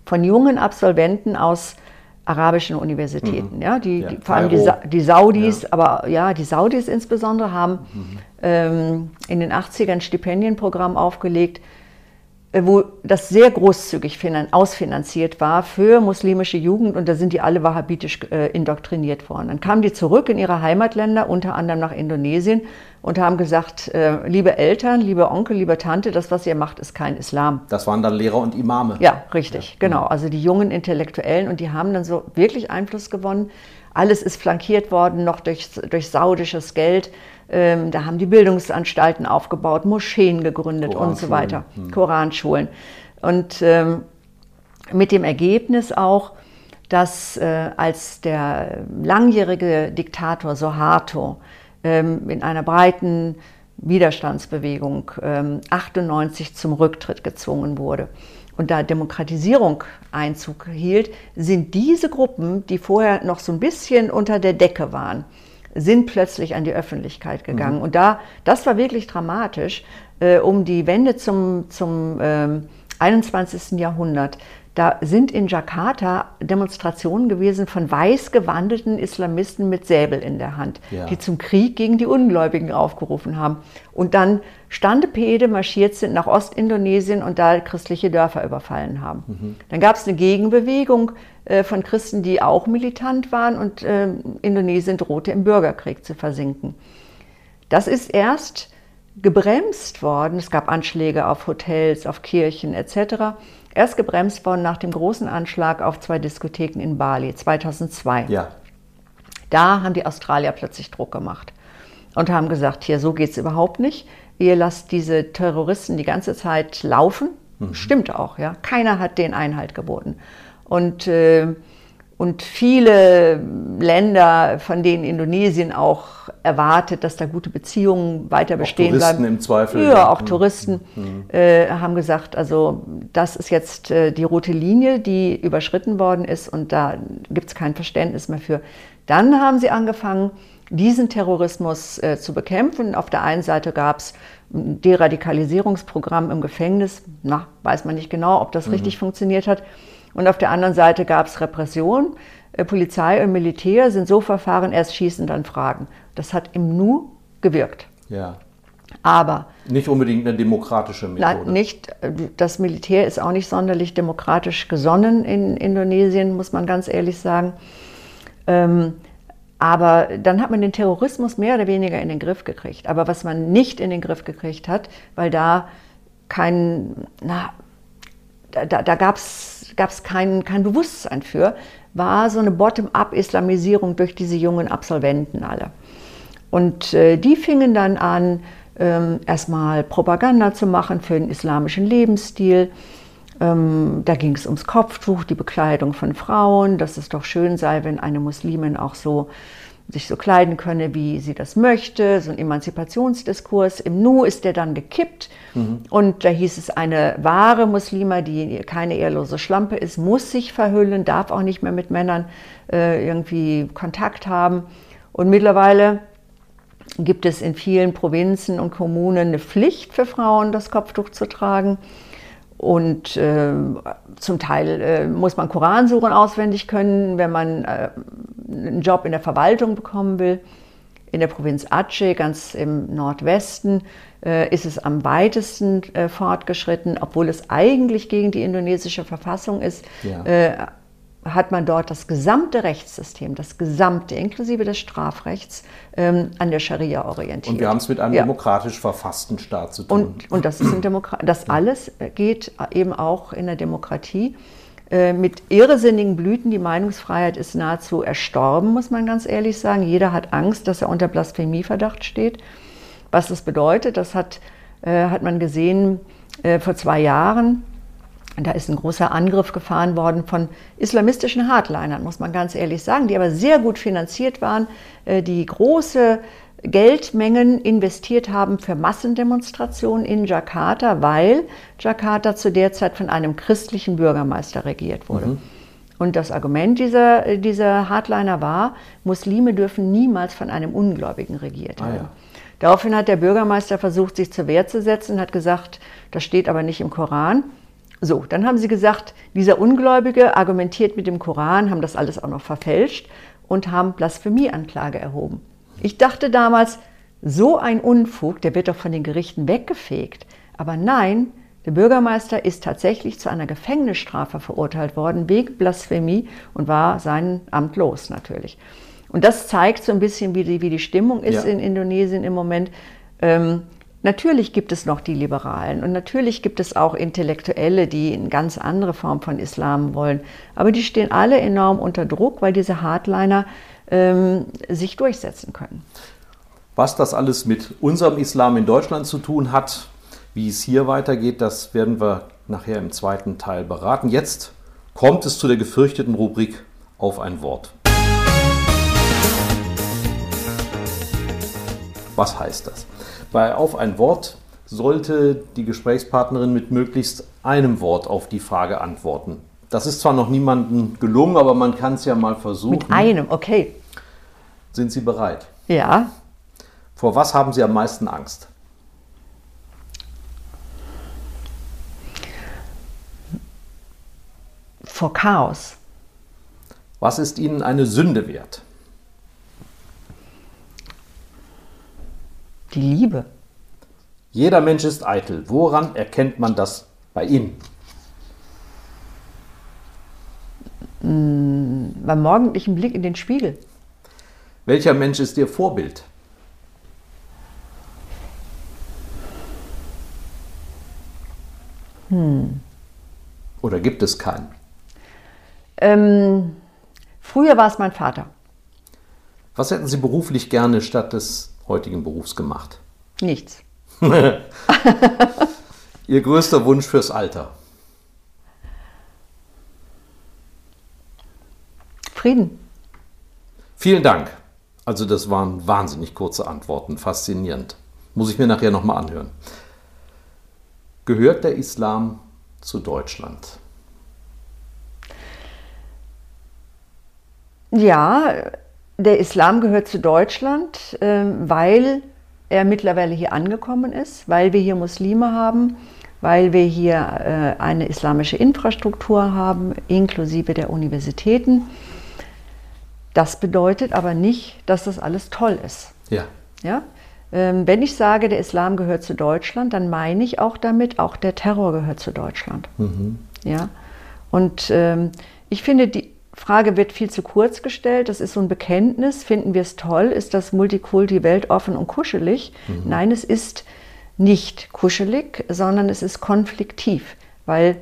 von jungen Absolventen aus arabischen Universitäten. Mhm. Ja, die, ja, die vor allem die, die Saudis, ja. aber ja, die Saudis insbesondere haben mhm. ähm, in den 80ern ein Stipendienprogramm aufgelegt, wo das sehr großzügig ausfinanziert war für muslimische Jugend und da sind die alle wahhabitisch äh, indoktriniert worden. Dann kamen die zurück in ihre Heimatländer, unter anderem nach Indonesien und haben gesagt, äh, liebe Eltern, liebe Onkel, liebe Tante, das, was ihr macht, ist kein Islam. Das waren dann Lehrer und Imame. Ja, richtig, ja. genau. Also die jungen Intellektuellen und die haben dann so wirklich Einfluss gewonnen. Alles ist flankiert worden, noch durch, durch saudisches Geld. Ähm, da haben die Bildungsanstalten aufgebaut, Moscheen gegründet und so weiter, hm. Koranschulen. Und ähm, mit dem Ergebnis auch, dass äh, als der langjährige Diktator Soharto ähm, in einer breiten Widerstandsbewegung ähm, 98 zum Rücktritt gezwungen wurde und da Demokratisierung Einzug hielt, sind diese Gruppen, die vorher noch so ein bisschen unter der Decke waren, sind plötzlich an die Öffentlichkeit gegangen. Mhm. Und da, das war wirklich dramatisch, äh, um die Wende zum, zum ähm, 21. Jahrhundert. Da sind in Jakarta Demonstrationen gewesen von weiß gewandeten Islamisten mit Säbel in der Hand, ja. die zum Krieg gegen die Ungläubigen aufgerufen haben. Und dann Standepede marschiert sind nach Ostindonesien und da christliche Dörfer überfallen haben. Mhm. Dann gab es eine Gegenbewegung von Christen, die auch militant waren und äh, Indonesien drohte im Bürgerkrieg zu versinken. Das ist erst gebremst worden. Es gab Anschläge auf Hotels, auf Kirchen etc erst gebremst worden nach dem großen Anschlag auf zwei Diskotheken in Bali 2002. Ja. Da haben die Australier plötzlich Druck gemacht und haben gesagt, hier, so geht es überhaupt nicht. Ihr lasst diese Terroristen die ganze Zeit laufen. Mhm. Stimmt auch, ja. Keiner hat den Einhalt geboten. Und äh, und viele Länder, von denen Indonesien auch erwartet, dass da gute Beziehungen weiter bestehen auch Touristen bleiben. im Zweifel. Ja, auch Touristen mhm. äh, haben gesagt, also das ist jetzt äh, die rote Linie, die überschritten worden ist und da gibt es kein Verständnis mehr für. Dann haben sie angefangen, diesen Terrorismus äh, zu bekämpfen. Auf der einen Seite gab es ein Deradikalisierungsprogramm im Gefängnis. Na, weiß man nicht genau, ob das mhm. richtig funktioniert hat. Und auf der anderen Seite gab es Repression. Äh, Polizei und Militär sind so verfahren, erst schießen, dann fragen. Das hat im Nu gewirkt. Ja. Aber. Nicht unbedingt eine demokratische Methode. Nein, nicht. Äh, das Militär ist auch nicht sonderlich demokratisch gesonnen in Indonesien, muss man ganz ehrlich sagen. Ähm, aber dann hat man den Terrorismus mehr oder weniger in den Griff gekriegt. Aber was man nicht in den Griff gekriegt hat, weil da kein, na, da, da gab es gab es kein, kein Bewusstsein für, war so eine Bottom-up-Islamisierung durch diese jungen Absolventen alle. Und äh, die fingen dann an, ähm, erstmal Propaganda zu machen für den islamischen Lebensstil. Ähm, da ging es ums Kopftuch, die Bekleidung von Frauen, dass es doch schön sei, wenn eine Muslimin auch so sich so kleiden könne, wie sie das möchte, so ein Emanzipationsdiskurs. Im Nu ist der dann gekippt mhm. und da hieß es, eine wahre Muslima, die keine ehrlose Schlampe ist, muss sich verhüllen, darf auch nicht mehr mit Männern äh, irgendwie Kontakt haben. Und mittlerweile gibt es in vielen Provinzen und Kommunen eine Pflicht für Frauen, das Kopftuch zu tragen. Und äh, zum Teil äh, muss man Koransuren auswendig können, wenn man äh, einen Job in der Verwaltung bekommen will. In der Provinz Aceh, ganz im Nordwesten, äh, ist es am weitesten äh, fortgeschritten, obwohl es eigentlich gegen die indonesische Verfassung ist. Ja äh, hat man dort das gesamte Rechtssystem, das gesamte, inklusive des Strafrechts, ähm, an der Scharia orientiert. Und wir haben es mit einem ja. demokratisch verfassten Staat zu tun. Und, und das, das alles geht eben auch in der Demokratie. Äh, mit irrsinnigen Blüten, die Meinungsfreiheit ist nahezu erstorben, muss man ganz ehrlich sagen. Jeder hat Angst, dass er unter Blasphemieverdacht steht. Was das bedeutet, das hat, äh, hat man gesehen äh, vor zwei Jahren da ist ein großer Angriff gefahren worden von islamistischen Hardlinern, muss man ganz ehrlich sagen, die aber sehr gut finanziert waren, äh, die große Geldmengen investiert haben für Massendemonstrationen in Jakarta, weil Jakarta zu der Zeit von einem christlichen Bürgermeister regiert wurde. Mhm. Und das Argument dieser, dieser Hardliner war, Muslime dürfen niemals von einem Ungläubigen regiert werden. Ah, ja. Daraufhin hat der Bürgermeister versucht, sich zur Wehr zu setzen, hat gesagt, das steht aber nicht im Koran. So, dann haben sie gesagt, dieser Ungläubige argumentiert mit dem Koran, haben das alles auch noch verfälscht und haben Blasphemieanklage erhoben. Ich dachte damals, so ein Unfug, der wird doch von den Gerichten weggefegt. Aber nein, der Bürgermeister ist tatsächlich zu einer Gefängnisstrafe verurteilt worden wegen Blasphemie und war sein Amt los natürlich. Und das zeigt so ein bisschen, wie die, wie die Stimmung ist ja. in Indonesien im Moment. Ähm, Natürlich gibt es noch die Liberalen und natürlich gibt es auch Intellektuelle, die eine ganz andere Form von Islam wollen. Aber die stehen alle enorm unter Druck, weil diese Hardliner ähm, sich durchsetzen können. Was das alles mit unserem Islam in Deutschland zu tun hat, wie es hier weitergeht, das werden wir nachher im zweiten Teil beraten. Jetzt kommt es zu der gefürchteten Rubrik auf ein Wort. Was heißt das? Bei Auf ein Wort sollte die Gesprächspartnerin mit möglichst einem Wort auf die Frage antworten. Das ist zwar noch niemandem gelungen, aber man kann es ja mal versuchen. Mit einem, okay. Sind Sie bereit? Ja. Vor was haben Sie am meisten Angst? Vor Chaos. Was ist Ihnen eine Sünde wert? Die Liebe. Jeder Mensch ist eitel. Woran erkennt man das bei Ihnen? Mm, beim morgendlichen Blick in den Spiegel. Welcher Mensch ist Ihr Vorbild? Hm. Oder gibt es keinen? Ähm, früher war es mein Vater. Was hätten Sie beruflich gerne statt des heutigen Berufs gemacht? Nichts. Ihr größter Wunsch fürs Alter? Frieden. Vielen Dank. Also das waren wahnsinnig kurze Antworten, faszinierend. Muss ich mir nachher nochmal anhören. Gehört der Islam zu Deutschland? Ja, der Islam gehört zu Deutschland, ähm, weil er mittlerweile hier angekommen ist, weil wir hier Muslime haben, weil wir hier äh, eine islamische Infrastruktur haben, inklusive der Universitäten. Das bedeutet aber nicht, dass das alles toll ist. Ja. ja? Ähm, wenn ich sage, der Islam gehört zu Deutschland, dann meine ich auch damit, auch der Terror gehört zu Deutschland. Mhm. Ja? Und ähm, ich finde, die, Frage wird viel zu kurz gestellt. Das ist so ein Bekenntnis. Finden wir es toll? Ist das Multikulti weltoffen und kuschelig? Mhm. Nein, es ist nicht kuschelig, sondern es ist konfliktiv, weil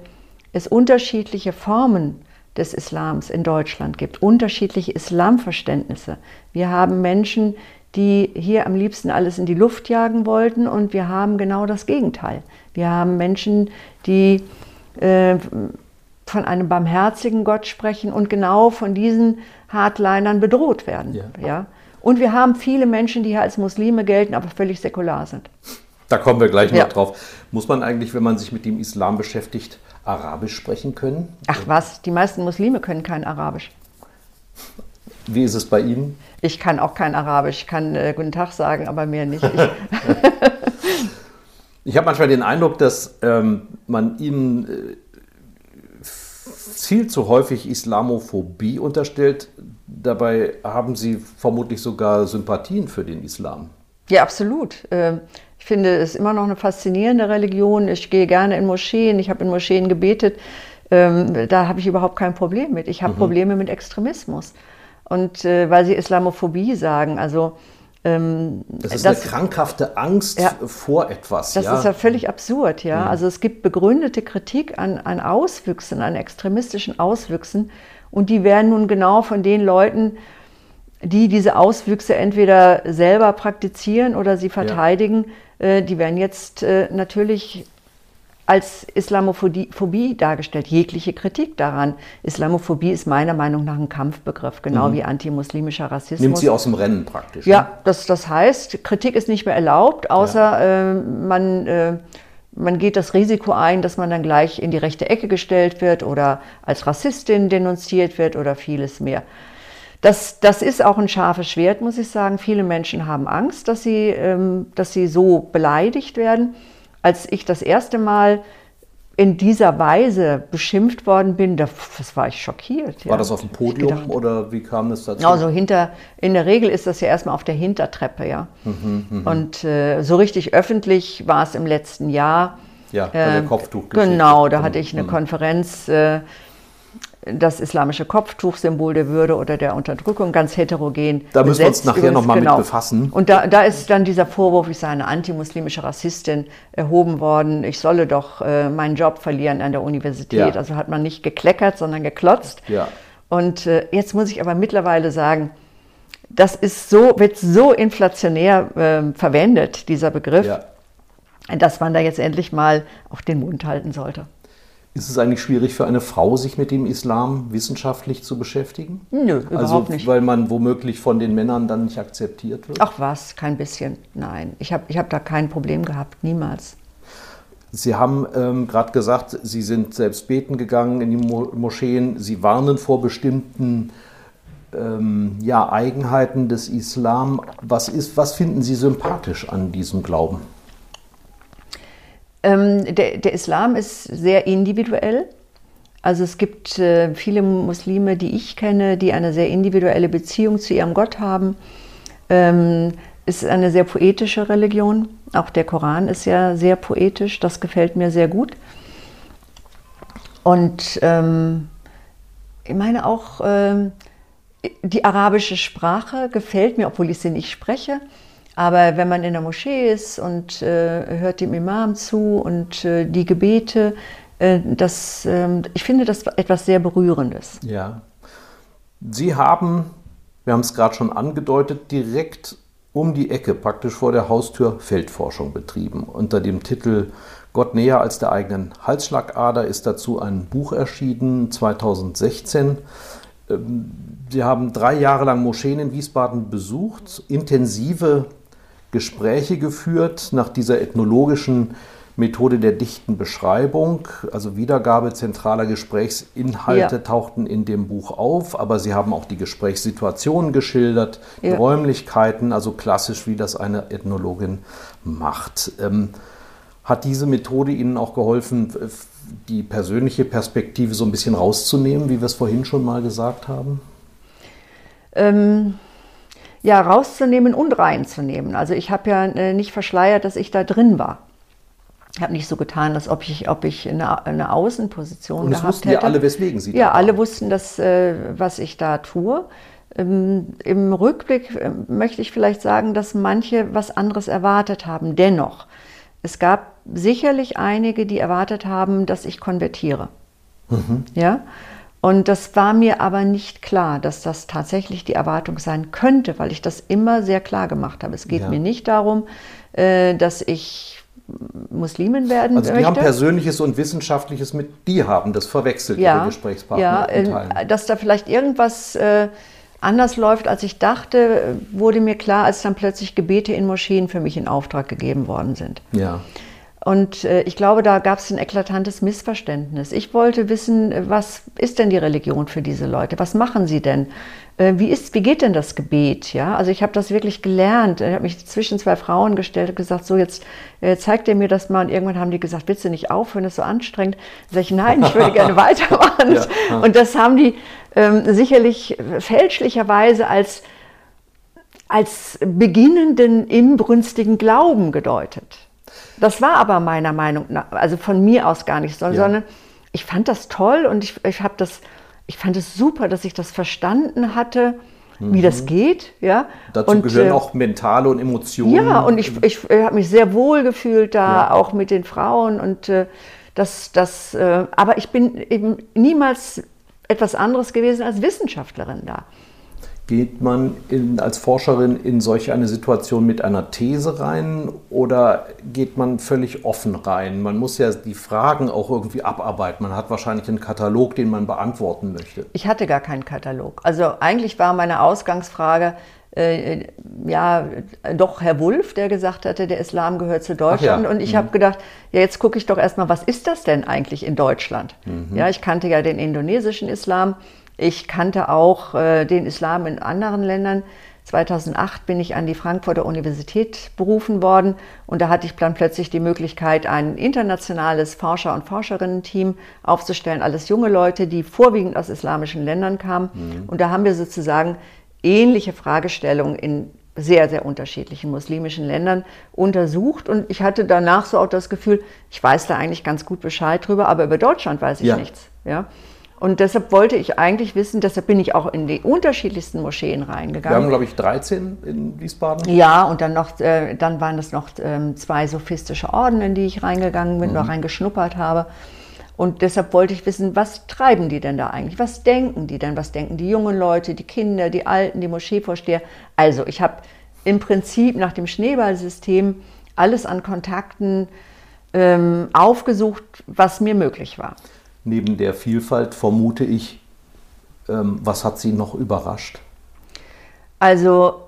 es unterschiedliche Formen des Islams in Deutschland gibt, unterschiedliche Islamverständnisse. Wir haben Menschen, die hier am liebsten alles in die Luft jagen wollten und wir haben genau das Gegenteil. Wir haben Menschen, die äh, von einem barmherzigen Gott sprechen und genau von diesen Hardlinern bedroht werden. Ja. ja. Und wir haben viele Menschen, die hier als Muslime gelten, aber völlig säkular sind. Da kommen wir gleich ja. noch drauf. Muss man eigentlich, wenn man sich mit dem Islam beschäftigt, Arabisch sprechen können? Ach was, die meisten Muslime können kein Arabisch. Wie ist es bei Ihnen? Ich kann auch kein Arabisch. Ich kann äh, Guten Tag sagen, aber mehr nicht. Ich, ich habe manchmal den Eindruck, dass ähm, man Ihnen äh, viel zu häufig Islamophobie unterstellt. Dabei haben Sie vermutlich sogar Sympathien für den Islam. Ja, absolut. Ähm, ich finde es immer noch eine faszinierende Religion. Ich gehe gerne in Moscheen. Ich habe in Moscheen gebetet. Ähm, da habe ich überhaupt kein Problem mit. Ich habe mhm. Probleme mit Extremismus. Und äh, weil Sie Islamophobie sagen, also ähm, das ist das, eine krankhafte Angst ja, vor etwas. Das ja. ist ja völlig absurd, ja. Mhm. Also es gibt begründete Kritik an, an Auswüchsen, an extremistischen Auswüchsen. Und die werden nun genau von den Leuten, die diese Auswüchse entweder selber praktizieren oder sie verteidigen, ja. äh, die werden jetzt äh, natürlich als Islamophobie dargestellt, jegliche Kritik daran. Islamophobie ist meiner Meinung nach ein Kampfbegriff, genau mhm. wie antimuslimischer Rassismus. Nimmt sie aus dem Rennen praktisch. Ja, ne? das, das heißt, Kritik ist nicht mehr erlaubt, außer ja. äh, man, äh, man geht das Risiko ein, dass man dann gleich in die rechte Ecke gestellt wird oder als Rassistin denunziert wird oder vieles mehr. Das, das ist auch ein scharfes Schwert, muss ich sagen. Viele Menschen haben Angst, dass sie, ähm, dass sie so beleidigt werden als ich das erste Mal in dieser Weise beschimpft worden bin, das, das war ich schockiert. War ja. das auf dem Podium gedacht, oder wie kam es dazu? Also hinter, in der Regel ist das ja erstmal auf der Hintertreppe, ja. Mhm, mh. Und äh, so richtig öffentlich war es im letzten Jahr. Ja, bei der äh, Kopftuch. Genau, da hatte ich eine mhm. Konferenz äh, das islamische Kopftuchsymbol der Würde oder der Unterdrückung, ganz heterogen. Da müssen wir uns nachher nochmal genau. mit befassen. Und da, da ist dann dieser Vorwurf, ich sei eine antimuslimische Rassistin, erhoben worden. Ich solle doch äh, meinen Job verlieren an der Universität. Ja. Also hat man nicht gekleckert, sondern geklotzt. Ja. Und äh, jetzt muss ich aber mittlerweile sagen, das ist so, wird so inflationär äh, verwendet, dieser Begriff, ja. dass man da jetzt endlich mal auch den Mund halten sollte. Ist es eigentlich schwierig für eine Frau, sich mit dem Islam wissenschaftlich zu beschäftigen? Nö, überhaupt also, nicht. Weil man womöglich von den Männern dann nicht akzeptiert wird? Ach was, kein bisschen. Nein, ich habe ich hab da kein Problem gehabt, niemals. Sie haben ähm, gerade gesagt, Sie sind selbst beten gegangen in die Mo Moscheen. Sie warnen vor bestimmten ähm, ja, Eigenheiten des Islam. Was, ist, was finden Sie sympathisch an diesem Glauben? Ähm, der, der, Islam ist sehr individuell. Also es gibt äh, viele Muslime, die ich kenne, die eine sehr individuelle Beziehung zu ihrem Gott haben. Ähm, es ist eine sehr poetische Religion. Auch der Koran ist ja sehr poetisch. Das gefällt mir sehr gut. Und ähm, ich meine auch, ähm, die arabische Sprache gefällt mir, obwohl ich sie nicht spreche. Aber wenn man in der Moschee ist und äh, hört dem Imam zu und äh, die Gebete, äh, das, ähm, ich finde das etwas sehr Berührendes. Ja. Sie haben, wir haben es gerade schon angedeutet, direkt um die Ecke, praktisch vor der Haustür, Feldforschung betrieben. Unter dem Titel Gott näher als der eigenen Halsschlagader ist dazu ein Buch erschienen, 2016. Ähm, Sie haben drei Jahre lang Moscheen in Wiesbaden besucht, intensive Gespräche geführt nach dieser ethnologischen Methode der dichten Beschreibung. Also Wiedergabe zentraler Gesprächsinhalte ja. tauchten in dem Buch auf, aber Sie haben auch die Gesprächssituationen geschildert, ja. Räumlichkeiten, also klassisch, wie das eine Ethnologin macht. Ähm, hat diese Methode Ihnen auch geholfen, die persönliche Perspektive so ein bisschen rauszunehmen, wie wir es vorhin schon mal gesagt haben? Ähm ja, rauszunehmen und reinzunehmen. Also ich habe ja äh, nicht verschleiert, dass ich da drin war. Ich habe nicht so getan, als ob ich, ob ich eine, eine Außenposition und das gehabt wussten hätte. ja alle, weswegen Sie da Ja, alle wussten, dass, äh, was ich da tue. Ähm, Im Rückblick äh, möchte ich vielleicht sagen, dass manche was anderes erwartet haben. Dennoch, es gab sicherlich einige, die erwartet haben, dass ich konvertiere. Mhm. Ja, und das war mir aber nicht klar, dass das tatsächlich die Erwartung sein könnte, weil ich das immer sehr klar gemacht habe. Es geht ja. mir nicht darum, äh, dass ich Muslimin werden also die haben Persönliches und Wissenschaftliches mit die haben, das verwechselt ja, ihre Gesprächspartner. Ja, äh, dass da vielleicht irgendwas äh, anders läuft, als ich dachte, wurde mir klar, als dann plötzlich Gebete in Moscheen für mich in Auftrag gegeben worden sind. Ja. Und äh, ich glaube, da gab es ein eklatantes Missverständnis. Ich wollte wissen, äh, was ist denn die Religion für diese Leute? Was machen sie denn? Äh, wie, ist, wie geht denn das Gebet? Ja, also ich habe das wirklich gelernt. Ich habe mich zwischen zwei Frauen gestellt und gesagt, so jetzt äh, zeigt ihr mir das mal. Und irgendwann haben die gesagt, willst du nicht aufhören, das ist so anstrengend. Da sage ich, nein, ich würde gerne weitermachen. Ja. Und das haben die ähm, sicherlich fälschlicherweise als, als beginnenden inbrünstigen Glauben gedeutet. Das war aber meiner Meinung nach, also von mir aus gar nicht so, ja. sondern ich fand das toll und ich, ich habe das, ich fand es super, dass ich das verstanden hatte, mhm. wie das mhm. geht. Ja? Dazu und, gehören äh, auch mentale und Emotionen. Ja, und ich, ich, ich habe mich sehr wohl gefühlt da, ja. auch mit den Frauen und äh, das, das, äh, aber ich bin eben niemals etwas anderes gewesen als Wissenschaftlerin da. Geht man in, als Forscherin in solch eine Situation mit einer These rein oder geht man völlig offen rein? Man muss ja die Fragen auch irgendwie abarbeiten. Man hat wahrscheinlich einen Katalog, den man beantworten möchte. Ich hatte gar keinen Katalog. Also eigentlich war meine Ausgangsfrage, äh, ja, doch Herr Wulff, der gesagt hatte, der Islam gehört zu Deutschland. Ja. Und ich mhm. habe gedacht, ja, jetzt gucke ich doch erstmal, was ist das denn eigentlich in Deutschland? Mhm. Ja, ich kannte ja den indonesischen Islam. Ich kannte auch äh, den Islam in anderen Ländern. 2008 bin ich an die Frankfurter Universität berufen worden und da hatte ich dann plötzlich die Möglichkeit, ein internationales Forscher- und Forscherinnen-Team aufzustellen. Alles junge Leute, die vorwiegend aus islamischen Ländern kamen. Mhm. Und da haben wir sozusagen ähnliche Fragestellungen in sehr, sehr unterschiedlichen muslimischen Ländern untersucht. Und ich hatte danach so auch das Gefühl, ich weiß da eigentlich ganz gut Bescheid drüber, aber über Deutschland weiß ich ja. nichts. Ja? Und deshalb wollte ich eigentlich wissen, deshalb bin ich auch in die unterschiedlichsten Moscheen reingegangen. Wir haben, glaube ich, 13 in Wiesbaden. Ja, und dann noch, äh, dann waren es noch ähm, zwei sophistische Orden, in die ich reingegangen bin, mhm. noch reingeschnuppert habe. Und deshalb wollte ich wissen, was treiben die denn da eigentlich? Was denken die denn? Was denken die jungen Leute, die Kinder, die Alten, die Moscheevorsteher? Also, ich habe im Prinzip nach dem Schneeballsystem alles an Kontakten ähm, aufgesucht, was mir möglich war neben der Vielfalt vermute ich, ähm, was hat Sie noch überrascht? Also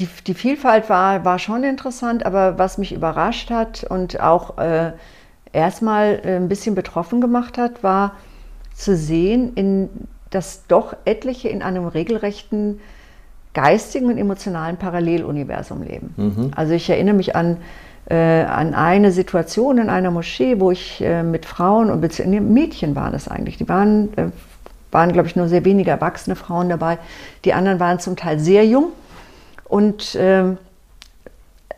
die, die Vielfalt war, war schon interessant, aber was mich überrascht hat und auch äh, erstmal äh, ein bisschen betroffen gemacht hat, war zu sehen, in, dass doch etliche in einem regelrechten geistigen und emotionalen Paralleluniversum leben. Mhm. Also ich erinnere mich an an eine Situation in einer Moschee, wo ich äh, mit Frauen und Mädchen waren es eigentlich, die waren, äh, waren glaube ich nur sehr wenige erwachsene Frauen dabei, die anderen waren zum Teil sehr jung und ähm,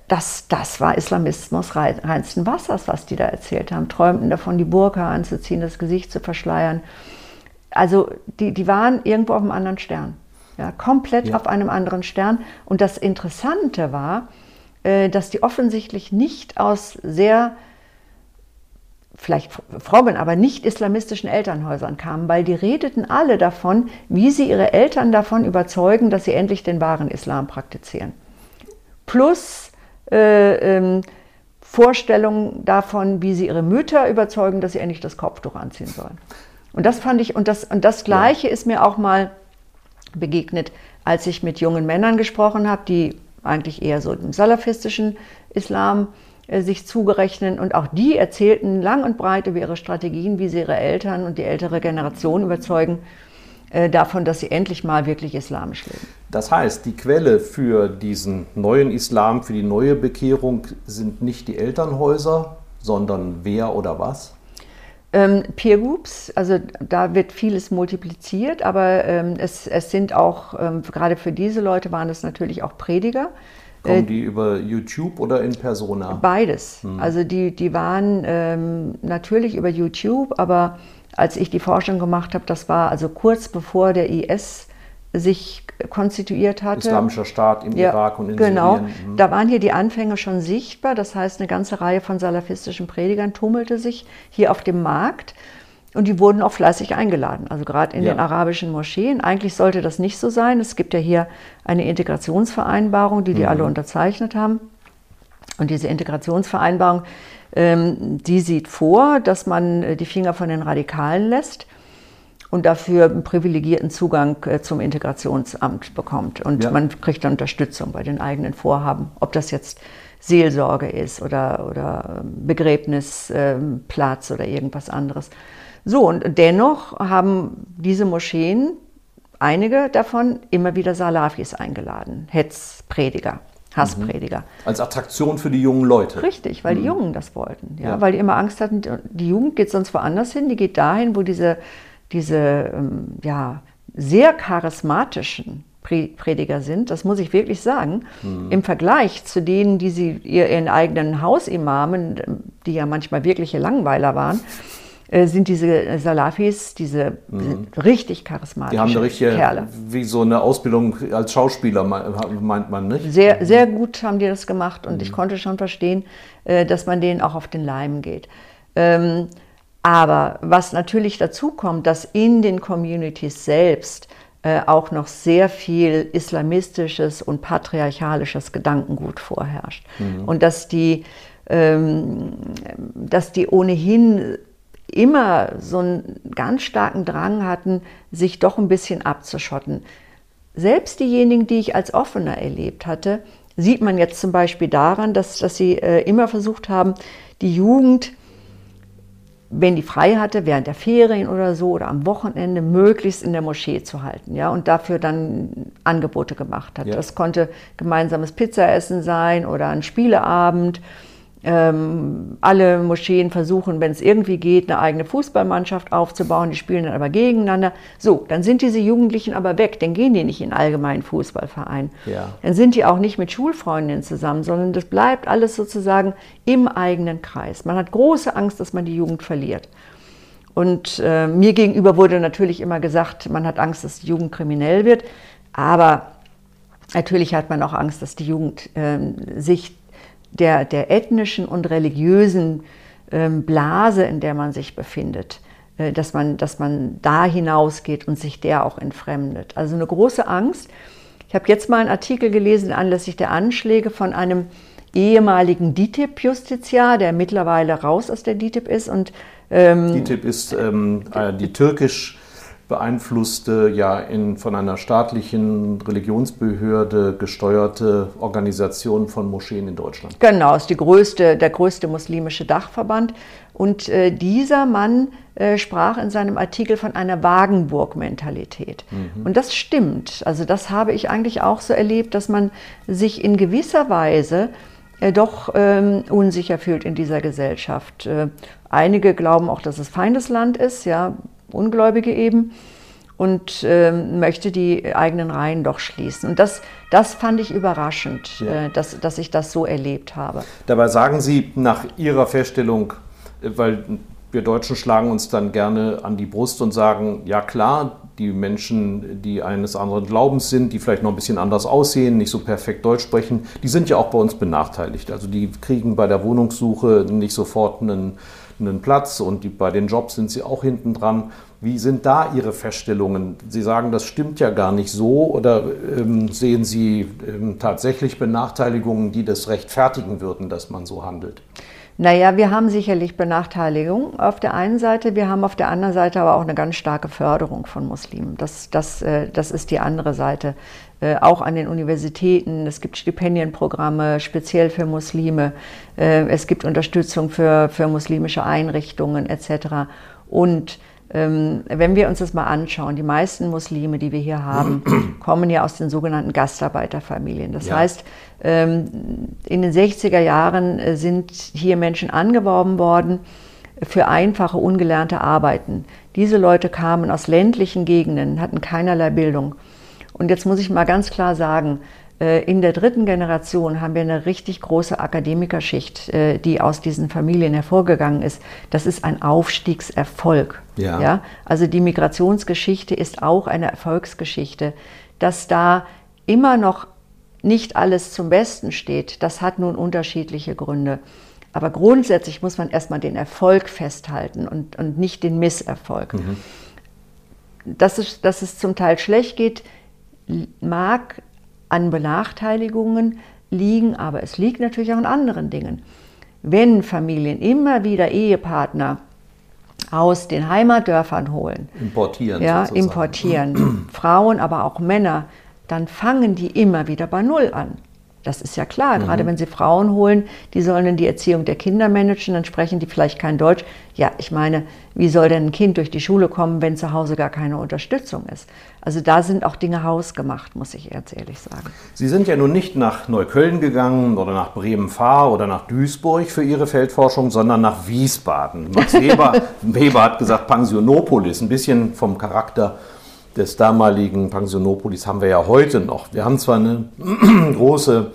das, das war Islamismus reinsten Wassers, was die da erzählt haben. Träumten davon, die Burka anzuziehen, das Gesicht zu verschleiern. Also die, die waren irgendwo auf einem anderen Stern. Ja, komplett ja. auf einem anderen Stern. Und das Interessante war, äh, dass die offensichtlich nicht aus sehr, vielleicht frommen, aber nicht islamistischen Elternhäusern kamen, weil die redeten alle davon, wie sie ihre Eltern davon überzeugen, dass sie endlich den wahren Islam praktizieren. Plus äh, ähm, Vorstellungen davon, wie sie ihre Mütter überzeugen, dass sie endlich das Kopftuch anziehen sollen. Und das fand ich, und das, und das Gleiche ja. ist mir auch mal begegnet, als ich mit jungen Männern gesprochen habe, die eigentlich eher so dem salafistischen Islam äh, sich zugerechnen. Und auch die erzählten lang und breit über ihre Strategien, wie sie ihre Eltern und die ältere Generation überzeugen äh, davon, dass sie endlich mal wirklich islamisch leben. Das heißt, die Quelle für diesen neuen Islam, für die neue Bekehrung sind nicht die Elternhäuser, sondern wer oder was? Ähm, Peer Groups, also da wird vieles multipliziert, aber ähm, es, es sind auch, ähm, gerade für diese Leute waren es natürlich auch Prediger. Kommen äh, die über YouTube oder in Persona? Beides. Hm. Also die, die waren ähm, natürlich über YouTube, aber als ich die Forschung gemacht habe, das war also kurz bevor der IS sich konstituiert hatte. Islamischer Staat im ja, Irak und in genau. Syrien. Genau, da waren hier die Anfänge schon sichtbar. Das heißt, eine ganze Reihe von salafistischen Predigern tummelte sich hier auf dem Markt. Und die wurden auch fleißig eingeladen, also gerade in ja. den arabischen Moscheen. Eigentlich sollte das nicht so sein. Es gibt ja hier eine Integrationsvereinbarung, die die mhm. alle unterzeichnet haben. Und diese Integrationsvereinbarung, ähm, die sieht vor, dass man äh, die Finger von den Radikalen lässt und dafür einen privilegierten Zugang äh, zum Integrationsamt bekommt. Und ja. man kriegt dann Unterstützung bei den eigenen Vorhaben. Ob das jetzt Seelsorge ist oder, oder Begräbnisplatz oder irgendwas anderes. So, und dennoch haben diese Moscheen, einige davon, immer wieder Salafis eingeladen, Hetzprediger. Hassprediger. Mhm. Als Attraktion für die jungen Leute. Richtig, weil mhm. die Jungen das wollten. Ja, ja, Weil die immer Angst hatten, die Jugend geht sonst woanders hin, die geht dahin, wo diese, diese ähm, ja, sehr charismatischen Prediger sind, das muss ich wirklich sagen, mhm. im Vergleich zu denen, die sie ihren eigenen Hausimamen, die ja manchmal wirkliche Langweiler waren, äh, sind diese Salafis, diese mhm. richtig charismatischen Die haben eine richtige, Kerle. wie so eine Ausbildung als Schauspieler, meint man, nicht? Sehr, sehr gut haben die das gemacht und mhm. ich konnte schon verstehen, äh, dass man denen auch auf den Leim geht. Aber was natürlich dazu kommt, dass in den Communities selbst äh, auch noch sehr viel islamistisches und patriarchalisches Gedankengut vorherrscht. Mhm. Und dass die, ähm, dass die ohnehin immer so einen ganz starken Drang hatten, sich doch ein bisschen abzuschotten. Selbst diejenigen, die ich als offener erlebt hatte, sieht man jetzt zum Beispiel daran, dass, dass sie äh, immer versucht haben, die Jugend wenn die frei hatte, während der Ferien oder so oder am Wochenende möglichst in der Moschee zu halten, ja, und dafür dann Angebote gemacht hat. Ja. Das konnte gemeinsames Pizzaessen sein oder ein Spieleabend ähm, alle Moscheen versuchen, wenn es irgendwie geht, eine eigene Fußballmannschaft aufzubauen. Die spielen dann aber gegeneinander. So, dann sind diese Jugendlichen aber weg. Dann gehen die nicht in allgemeinen Fußballverein. Ja. Dann sind die auch nicht mit Schulfreundinnen zusammen, sondern das bleibt alles sozusagen im eigenen Kreis. Man hat große Angst, dass man die Jugend verliert. Und äh, mir gegenüber wurde natürlich immer gesagt, man hat Angst, dass die Jugend kriminell wird. Aber natürlich hat man auch Angst, dass die Jugend äh, sich der, der ethnischen und religiösen ähm, Blase, in der man sich befindet, äh, dass, man, dass man da hinausgeht und sich der auch entfremdet. Also eine große Angst. Ich habe jetzt mal einen Artikel gelesen anlässlich der Anschläge von einem ehemaligen DITIB-Justiziar, der mittlerweile raus aus der DITIB ist. Und, ähm, DITIB ist ähm, äh, die türkisch beeinflusste, ja in, von einer staatlichen Religionsbehörde gesteuerte Organisation von Moscheen in Deutschland. Genau, ist die größte, der größte muslimische Dachverband. Und äh, dieser Mann äh, sprach in seinem Artikel von einer Wagenburg-Mentalität. Mhm. Und das stimmt. Also das habe ich eigentlich auch so erlebt, dass man sich in gewisser Weise äh, doch ähm, unsicher fühlt in dieser Gesellschaft. Äh, einige glauben auch, dass es Feindesland ist, ja, Ungläubige eben, und äh, möchte die eigenen Reihen doch schließen. Und das, das fand ich überraschend, ja. äh, dass, dass ich das so erlebt habe. Dabei sagen Sie nach Ihrer Feststellung, äh, weil wir Deutschen schlagen uns dann gerne an die Brust und sagen, ja klar, die Menschen, die eines anderen Glaubens sind, die vielleicht noch ein bisschen anders aussehen, nicht so perfekt Deutsch sprechen, die sind ja auch bei uns benachteiligt. Also die kriegen bei der Wohnungssuche nicht sofort einen einen Platz und die, bei den Jobs sind sie auch hinten dran. Wie sind da Ihre Feststellungen? Sie sagen, das stimmt ja gar nicht so oder ähm, sehen Sie ähm, tatsächlich Benachteiligungen, die das rechtfertigen würden, dass man so handelt? Naja, wir haben sicherlich Benachteiligung auf der einen Seite, wir haben auf der anderen Seite aber auch eine ganz starke Förderung von Muslimen. Das, das, äh, das ist die andere Seite. Äh, auch an den Universitäten, es gibt Stipendienprogramme speziell für Muslime, äh, es gibt Unterstützung für, für muslimische Einrichtungen etc. Und ähm, wenn wir uns das mal anschauen, die meisten Muslime, die wir hier haben, kommen ja aus den sogenannten Gastarbeiterfamilien. Das ja. heißt, ähm, in den 60er Jahren äh, sind hier Menschen angeworben worden für einfache, ungelernte Arbeiten. Diese Leute kamen aus ländlichen Gegenden, hatten keinerlei Bildung. Und jetzt muss ich mal ganz klar sagen, äh, in der dritten Generation haben wir eine richtig große Akademikerschicht, äh, die aus diesen Familien hervorgegangen ist. Das ist ein Aufstiegserfolg. Ja. ja. Also die Migrationsgeschichte ist auch eine Erfolgsgeschichte. Dass da immer noch nicht alles zum Besten steht, das hat nun unterschiedliche Gründe. Aber grundsätzlich muss man erstmal den Erfolg festhalten und, und nicht den Misserfolg. Mhm. Dass, es, dass es zum Teil schlecht geht, mag an Benachteiligungen liegen, aber es liegt natürlich auch an anderen Dingen. Wenn Familien immer wieder Ehepartner aus den Heimatdörfern holen, importieren, ja, importieren, Frauen, aber auch Männer, dann fangen die immer wieder bei Null an. Das ist ja klar. Mhm. Gerade wenn Sie Frauen holen, die sollen dann die Erziehung der Kinder managen, dann sprechen die vielleicht kein Deutsch. Ja, ich meine, wie soll denn ein Kind durch die Schule kommen, wenn zu Hause gar keine Unterstützung ist? Also da sind auch Dinge hausgemacht, muss ich jetzt ehrlich sagen. Sie sind ja nun nicht nach Neukölln gegangen oder nach Bremen-Fahr oder nach Duisburg für Ihre Feldforschung, sondern nach Wiesbaden. Max Weber, Weber hat gesagt Pensionopolis, ein bisschen vom Charakter des damaligen Pensionopolis haben wir ja heute noch. Wir haben zwar eine große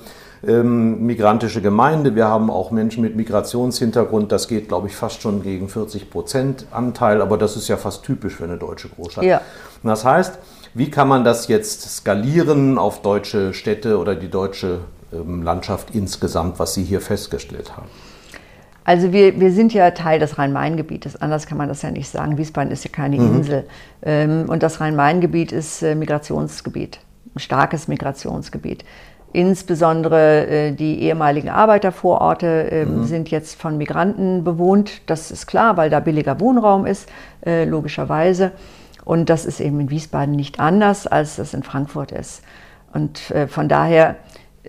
ähm, migrantische Gemeinde, wir haben auch Menschen mit Migrationshintergrund, das geht, glaube ich, fast schon gegen 40 Prozent Anteil, aber das ist ja fast typisch für eine deutsche Großstadt. Ja. Und das heißt, wie kann man das jetzt skalieren auf deutsche Städte oder die deutsche ähm, Landschaft insgesamt, was Sie hier festgestellt haben? Also wir, wir sind ja Teil des Rhein-Main-Gebietes, anders kann man das ja nicht sagen. Wiesbaden ist ja keine mhm. Insel. Ähm, und das Rhein-Main-Gebiet ist äh, Migrationsgebiet, ein starkes Migrationsgebiet. Insbesondere äh, die ehemaligen Arbeitervororte äh, mhm. sind jetzt von Migranten bewohnt. Das ist klar, weil da billiger Wohnraum ist, äh, logischerweise. Und das ist eben in Wiesbaden nicht anders, als das in Frankfurt ist. Und äh, von daher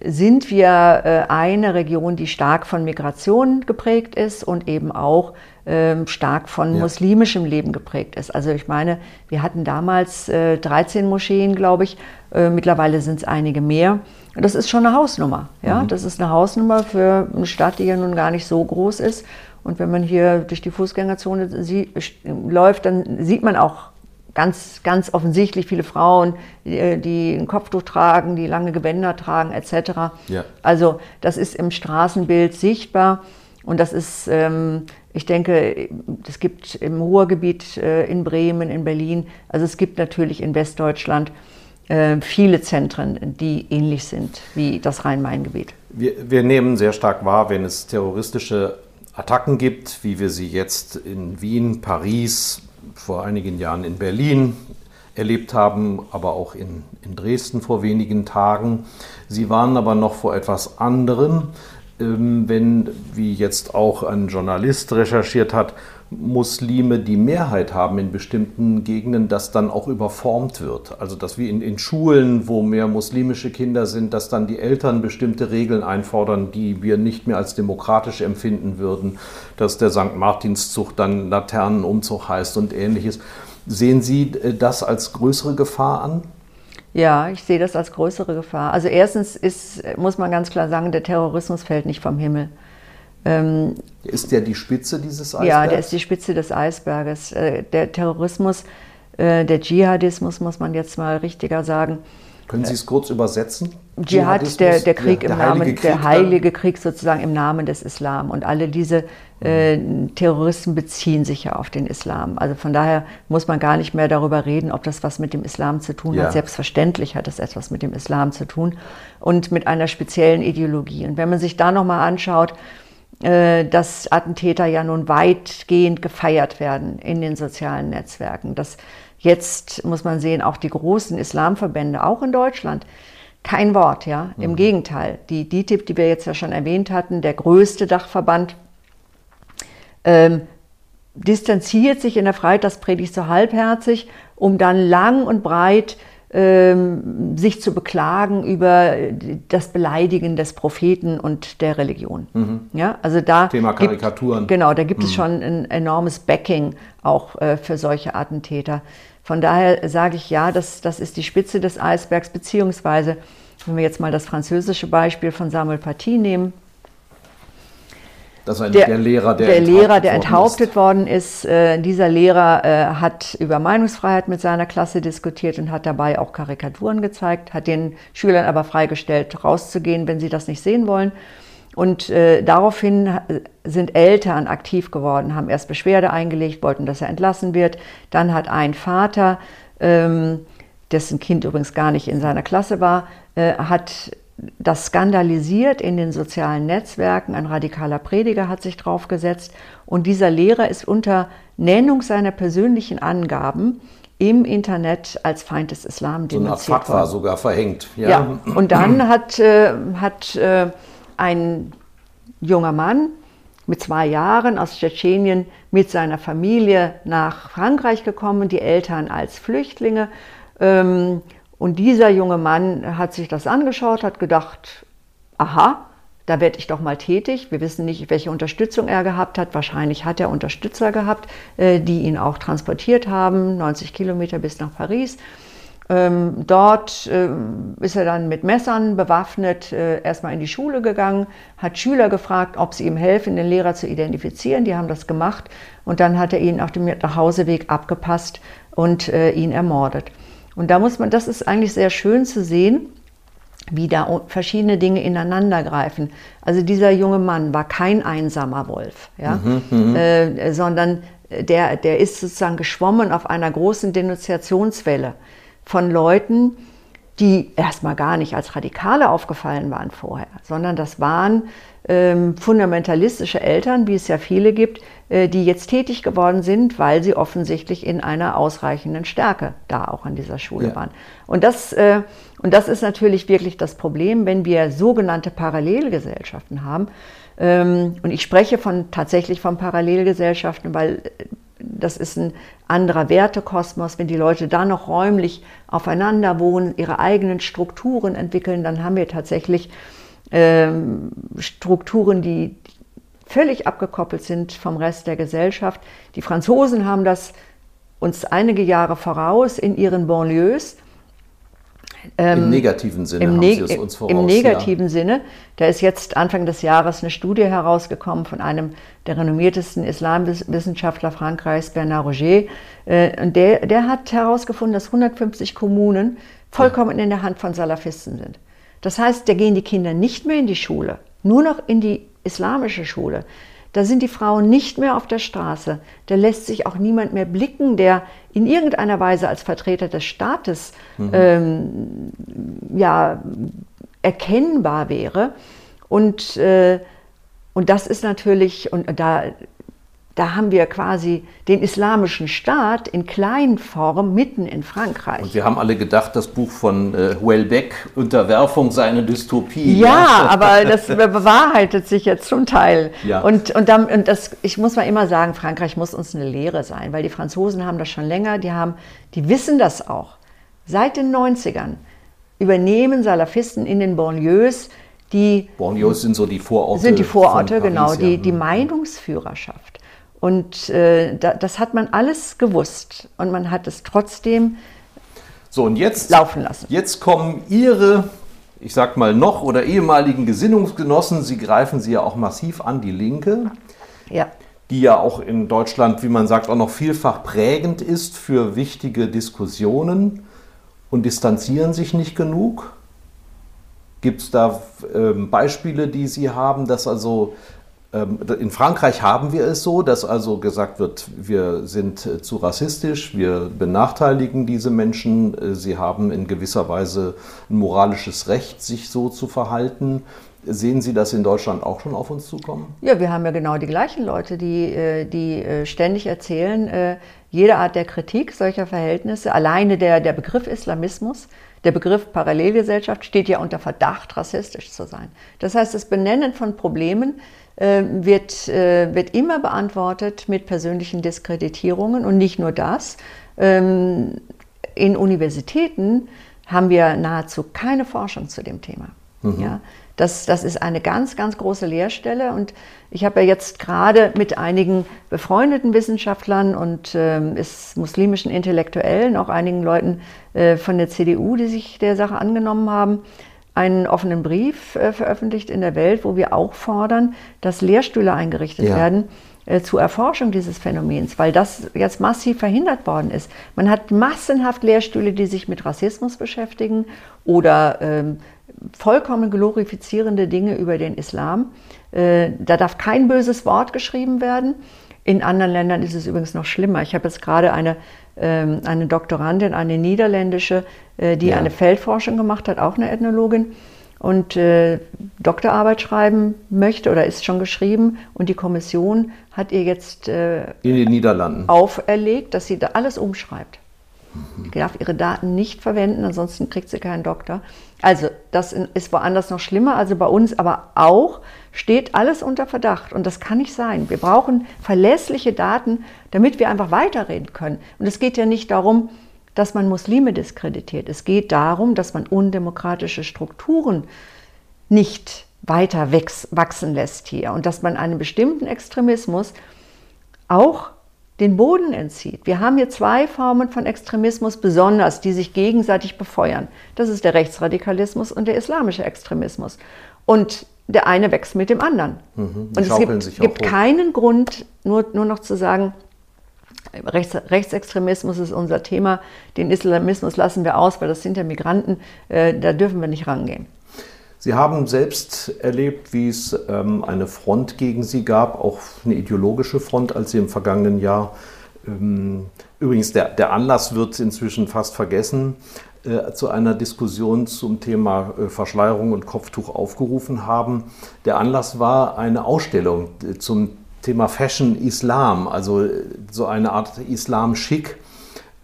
sind wir äh, eine Region, die stark von Migration geprägt ist und eben auch ähm, stark von ja. muslimischem Leben geprägt ist. Also ich meine, wir hatten damals 13 äh, Moscheen, glaube ich. Äh, mittlerweile sind es einige mehr. Das ist schon eine Hausnummer. Ja? Mhm. Das ist eine Hausnummer für eine Stadt, die ja nun gar nicht so groß ist. Und wenn man hier durch die Fußgängerzone läuft, dann sieht man auch ganz, ganz offensichtlich viele Frauen, die, die ein Kopftuch tragen, die lange Gewänder tragen, etc. Ja. Also das ist im Straßenbild sichtbar und das ist, ähm, ich denke, es gibt im Ruhrgebiet äh, in Bremen, in Berlin, also es gibt natürlich in Westdeutschland äh, viele Zentren, die ähnlich sind wie das Rhein-Main-Gebiet. Wir, wir nehmen sehr stark wahr, wenn es terroristische Attacken gibt, wie wir sie jetzt in Wien, Paris, vor einigen Jahren in Berlin erlebt haben, aber auch in, in Dresden vor wenigen Tagen. Sie waren aber noch vor etwas anderem, ähm, wenn, wie jetzt auch ein Journalist recherchiert hat, Muslime die Mehrheit haben in bestimmten Gegenden, das dann auch überformt wird. Also dass wir in, in Schulen, wo mehr muslimische Kinder sind, dass dann die Eltern bestimmte Regeln einfordern, die wir nicht mehr als demokratisch empfinden würden, dass der St. Martinszug dann Laternenumzug heißt und ähnliches. Sehen Sie äh, das als größere Gefahr an? Ja, ich sehe das als größere Gefahr. Also erstens ist, muss man ganz klar sagen, der Terrorismus fällt nicht vom Himmel. Ähm, ist der die Spitze dieses Eisbergs? Ja, der ist die Spitze des Eisberges. Äh, der Terrorismus, äh, der Dschihadismus, muss man jetzt mal richtiger sagen. Können Sie es kurz übersetzen? Dschihad, der, der Krieg der im Namen, Krieg der heilige Krieg sozusagen im Namen des Islam. Und alle diese äh, Terroristen beziehen sich ja auf den Islam. Also von daher muss man gar nicht mehr darüber reden, ob das was mit dem Islam zu tun ja. hat. Selbstverständlich hat es etwas mit dem Islam zu tun und mit einer speziellen Ideologie. Und wenn man sich da nochmal anschaut, dass Attentäter ja nun weitgehend gefeiert werden in den sozialen Netzwerken. Dass jetzt, muss man sehen, auch die großen Islamverbände, auch in Deutschland, kein Wort, ja. Mhm. Im Gegenteil. Die DITIB, die wir jetzt ja schon erwähnt hatten, der größte Dachverband, ähm, distanziert sich in der Freitagspredigt so halbherzig, um dann lang und breit sich zu beklagen über das Beleidigen des Propheten und der Religion. Mhm. Ja, also da Thema Karikaturen. Gibt, genau, da gibt mhm. es schon ein enormes Backing auch äh, für solche Attentäter. Von daher sage ich ja, das, das ist die Spitze des Eisbergs, beziehungsweise, wenn wir jetzt mal das französische Beispiel von Samuel Paty nehmen, das ist der, der Lehrer, der, der, enthauptet, Lehrer, der enthauptet worden ist. Äh, dieser Lehrer äh, hat über Meinungsfreiheit mit seiner Klasse diskutiert und hat dabei auch Karikaturen gezeigt, hat den Schülern aber freigestellt, rauszugehen, wenn sie das nicht sehen wollen. Und äh, daraufhin sind Eltern aktiv geworden, haben erst Beschwerde eingelegt, wollten, dass er entlassen wird. Dann hat ein Vater, ähm, dessen Kind übrigens gar nicht in seiner Klasse war, äh, hat das skandalisiert in den sozialen Netzwerken. Ein radikaler Prediger hat sich draufgesetzt und dieser Lehrer ist unter Nennung seiner persönlichen Angaben im Internet als Feind des Islam denunziert so eine Fatwa sogar verhängt. Ja, ja. und dann hat, äh, hat äh, ein junger Mann mit zwei Jahren aus Tschetschenien mit seiner Familie nach Frankreich gekommen, die Eltern als Flüchtlinge. Ähm, und dieser junge Mann hat sich das angeschaut, hat gedacht, aha, da werde ich doch mal tätig. Wir wissen nicht, welche Unterstützung er gehabt hat. Wahrscheinlich hat er Unterstützer gehabt, äh, die ihn auch transportiert haben, 90 Kilometer bis nach Paris. Ähm, dort äh, ist er dann mit Messern bewaffnet äh, erstmal in die Schule gegangen, hat Schüler gefragt, ob sie ihm helfen, den Lehrer zu identifizieren. Die haben das gemacht und dann hat er ihn auf dem Nachhauseweg abgepasst und ihn ermordet. Und da muss man, das ist eigentlich sehr schön zu sehen, wie da verschiedene Dinge ineinander greifen. Also dieser junge Mann war kein einsamer Wolf, ja? Mhm, mhm. äh, sondern der, der ist sozusagen geschwommen auf einer großen Denunziationswelle von Leuten, die erstmal gar nicht als Radikale aufgefallen waren vorher, sondern das waren ähm, fundamentalistische Eltern, wie es ja viele gibt, äh, die jetzt tätig geworden sind, weil sie offensichtlich in einer ausreichenden Stärke da auch an dieser Schule ja. waren. Und das, äh, und das ist natürlich wirklich das Problem, wenn wir sogenannte Parallelgesellschaften haben. Ähm, und ich spreche von, tatsächlich von Parallelgesellschaften, weil das ist ein anderer Wertekosmos. Wenn die Leute da noch räumlich aufeinander wohnen, ihre eigenen Strukturen entwickeln, dann haben wir tatsächlich ähm, Strukturen, die völlig abgekoppelt sind vom Rest der Gesellschaft. Die Franzosen haben das uns einige Jahre voraus in ihren Banlieues. Ähm, Im negativen Sinne im haben ne Sie es uns voraus. Im negativen ja. Sinne. Da ist jetzt Anfang des Jahres eine Studie herausgekommen von einem der renommiertesten Islamwissenschaftler Frankreichs, Bernard Roger. Äh, und der, der hat herausgefunden, dass 150 Kommunen vollkommen in der Hand von Salafisten sind. Das heißt, da gehen die Kinder nicht mehr in die Schule, nur noch in die islamische Schule. Da sind die Frauen nicht mehr auf der Straße. Da lässt sich auch niemand mehr blicken, der in irgendeiner Weise als Vertreter des Staates mhm. ähm, ja, erkennbar wäre. Und, äh, und das ist natürlich, und da da haben wir quasi den islamischen Staat in Kleinform mitten in Frankreich. Und wir haben alle gedacht, das Buch von äh, Houellebecq, Unterwerfung sei eine Dystopie. Ja, aber das bewahrheitet sich jetzt zum Teil. Ja. Und, und, dann, und das, ich muss mal immer sagen, Frankreich muss uns eine Lehre sein, weil die Franzosen haben das schon länger, die, haben, die wissen das auch. Seit den 90ern übernehmen Salafisten in den Banlieues die... Banlieues sind so die Vororte. Sind die Vororte, genau, die, die Meinungsführerschaft. Und äh, da, das hat man alles gewusst und man hat es trotzdem so, und jetzt, laufen lassen. Jetzt kommen Ihre, ich sag mal, noch oder ehemaligen Gesinnungsgenossen, Sie greifen sie ja auch massiv an, die Linke. Ja. Die ja auch in Deutschland, wie man sagt, auch noch vielfach prägend ist für wichtige Diskussionen und distanzieren sich nicht genug. Gibt es da äh, Beispiele, die Sie haben, dass also ähm, in Frankreich haben wir es so, dass also gesagt wird, wir sind äh, zu rassistisch, wir benachteiligen diese Menschen, äh, sie haben in gewisser Weise ein moralisches Recht, sich so zu verhalten. Sehen Sie das in Deutschland auch schon auf uns zukommen? Ja, wir haben ja genau die gleichen Leute, die, äh, die ständig erzählen, jede Art der Kritik solcher Verhältnisse, alleine der, der Begriff Islamismus, der Begriff Parallelgesellschaft steht ja unter Verdacht, rassistisch zu sein. Das heißt, das Benennen von Problemen wird, äh, wird immer beantwortet mit persönlichen Diskreditierungen und nicht nur das. Ähm, in Universitäten haben wir nahezu keine Forschung zu dem Thema. Mhm. Ja, das, das ist eine ganz, ganz große Leerstelle. Und ich habe ja jetzt gerade mit einigen befreundeten Wissenschaftlern und äh, ist muslimischen Intellektuellen, auch einigen Leuten äh, von der CDU, die sich der Sache angenommen haben, einen offenen Brief äh, veröffentlicht in der Welt, wo wir auch fordern, dass Lehrstühle eingerichtet ja. werden äh, zur Erforschung dieses Phänomens, weil das jetzt massiv verhindert worden ist. Man hat massenhaft Lehrstühle, die sich mit Rassismus beschäftigen oder ähm, vollkommen glorifizierende Dinge über den Islam. Äh, da darf kein böses Wort geschrieben werden. In anderen Ländern ist es übrigens noch schlimmer. Ich habe jetzt gerade eine, eine Doktorandin, eine niederländische, äh, die ja. eine Feldforschung gemacht hat, auch eine Ethnologin, und äh, Doktorarbeit schreiben möchte oder ist schon geschrieben. Und die Kommission hat ihr jetzt äh, in den Niederlanden auferlegt, dass sie da alles umschreibt. Sie darf ihre Daten nicht verwenden, ansonsten kriegt sie keinen Doktor. Also das ist woanders noch schlimmer, also bei uns aber auch steht alles unter Verdacht und das kann nicht sein. Wir brauchen verlässliche Daten, damit wir einfach weiterreden können. Und es geht ja nicht darum, dass man Muslime diskreditiert. Es geht darum, dass man undemokratische Strukturen nicht weiter wachsen lässt hier und dass man einem bestimmten Extremismus auch den Boden entzieht. Wir haben hier zwei Formen von Extremismus besonders, die sich gegenseitig befeuern. Das ist der Rechtsradikalismus und der islamische Extremismus. Und der eine wächst mit dem anderen. Mhm, und es gibt, gibt keinen Grund, nur, nur noch zu sagen, Rechts, Rechtsextremismus ist unser Thema, den Islamismus lassen wir aus, weil das sind ja Migranten, äh, da dürfen wir nicht rangehen. Sie haben selbst erlebt, wie es ähm, eine Front gegen Sie gab, auch eine ideologische Front, als Sie im vergangenen Jahr, ähm, übrigens der, der Anlass wird inzwischen fast vergessen, zu einer Diskussion zum Thema äh, Verschleierung und Kopftuch aufgerufen haben. Der Anlass war eine Ausstellung äh, zum Thema Fashion Islam, also äh, so eine Art Islam-Schick.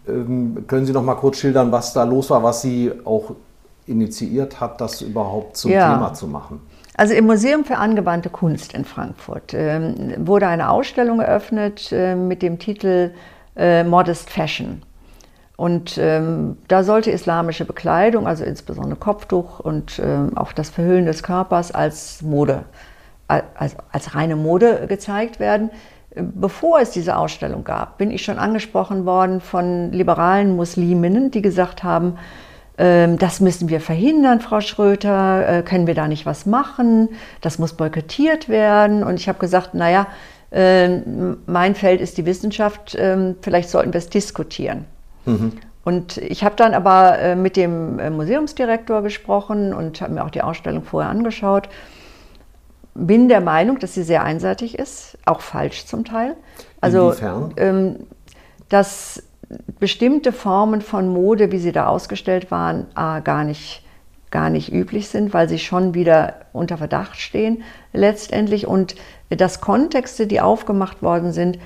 Ähm, können Sie noch mal kurz schildern, was da los war, was Sie auch initiiert hat, das überhaupt zum ja. Thema zu machen? Also im Museum für angewandte Kunst in Frankfurt ähm, wurde eine Ausstellung eröffnet äh, mit dem Titel äh, Modest Fashion. Und ähm, da sollte islamische Bekleidung, also insbesondere Kopftuch und ähm, auch das Verhüllen des Körpers als Mode, als, als reine Mode gezeigt werden. Bevor es diese Ausstellung gab, bin ich schon angesprochen worden von liberalen Musliminnen, die gesagt haben, ähm, das müssen wir verhindern, Frau Schröter, äh, können wir da nicht was machen, das muss boykottiert werden. Und ich habe gesagt, naja, ähm, mein Feld ist die Wissenschaft, ähm, vielleicht sollten wir es diskutieren. Mhm. Und ich habe dann aber äh, mit dem äh, Museumsdirektor gesprochen und habe mir auch die Ausstellung vorher angeschaut. Bin der Meinung, dass sie sehr einseitig ist, auch falsch zum Teil. Also, ähm, dass bestimmte Formen von Mode, wie sie da ausgestellt waren, äh, gar nicht gar nicht üblich sind, weil sie schon wieder unter Verdacht stehen letztendlich und dass Kontexte, die aufgemacht worden sind, äh,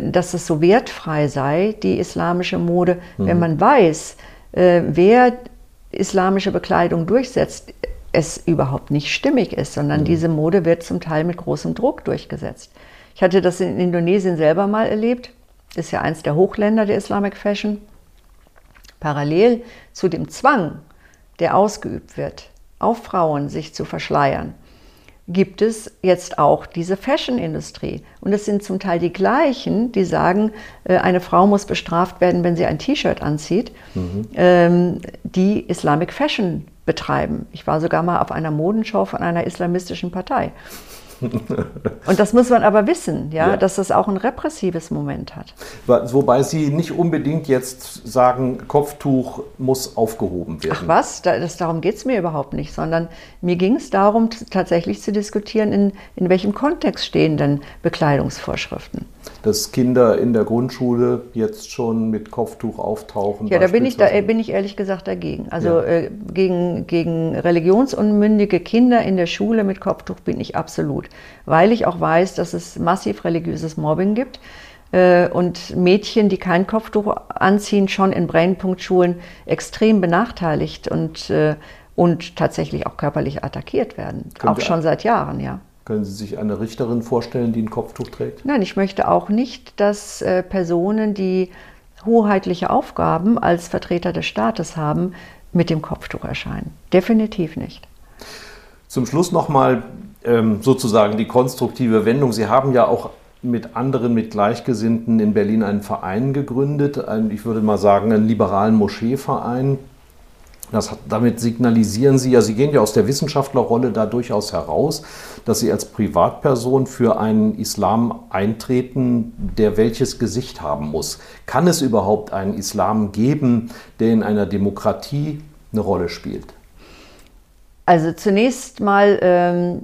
dass es so wertfrei sei, die islamische Mode, mhm. wenn man weiß, äh, wer islamische Bekleidung durchsetzt, es überhaupt nicht stimmig ist, sondern mhm. diese Mode wird zum Teil mit großem Druck durchgesetzt. Ich hatte das in Indonesien selber mal erlebt ist ja eins der Hochländer der Islamic Fashion, parallel zu dem Zwang, der ausgeübt wird, auf Frauen sich zu verschleiern, gibt es jetzt auch diese Fashion-Industrie. Und es sind zum Teil die gleichen, die sagen, äh, eine Frau muss bestraft werden, wenn sie ein T-Shirt anzieht, mhm. Ähm, die Islamic Fashion betreiben. Ich war sogar mal auf einer Modenshow von einer islamistischen Partei. Und das muss man aber wissen, ja, ja, dass das auch ein repressives Moment hat. Wobei Sie nicht unbedingt jetzt sagen, Kopftuch muss aufgehoben werden. Ach was, das, darum geht es mir überhaupt nicht, sondern mir ging es darum, tatsächlich zu diskutieren, in, in welchem Kontext stehen denn Bekleidungsvorschriften dass Kinder in der Grundschule jetzt schon mit Kopftuch auftauchen. Ja, da bin ich, da bin ich ehrlich gesagt dagegen. Also ja. äh, gegen, gegen religionsunmündige Kinder in der Schule mit Kopftuch bin ich absolut, weil ich auch weiß, dass es massiv religiöses Mobbing gibt äh, und Mädchen, die kein Kopftuch anziehen, schon in Brennpunktschulen extrem benachteiligt und, äh, und tatsächlich auch körperlich attackiert werden. Könnte auch schon seit Jahren, ja. Können Sie sich eine Richterin vorstellen, die ein Kopftuch trägt? Nein, ich möchte auch nicht, dass äh, Personen, die hoheitliche Aufgaben als Vertreter des Staates haben, mit dem Kopftuch erscheinen. Definitiv nicht. Zum Schluss nochmal ähm, sozusagen die konstruktive Wendung. Sie haben ja auch mit anderen, mit Gleichgesinnten in Berlin einen Verein gegründet, einen, ich würde mal sagen, einen liberalen Moscheeverein, das hat, damit signalisieren Sie ja, Sie gehen ja aus der Wissenschaftlerrolle da durchaus heraus, dass Sie als Privatperson für einen Islam eintreten, der welches Gesicht haben muss. Kann es überhaupt einen Islam geben, der in einer Demokratie eine Rolle spielt? Also zunächst mal ähm,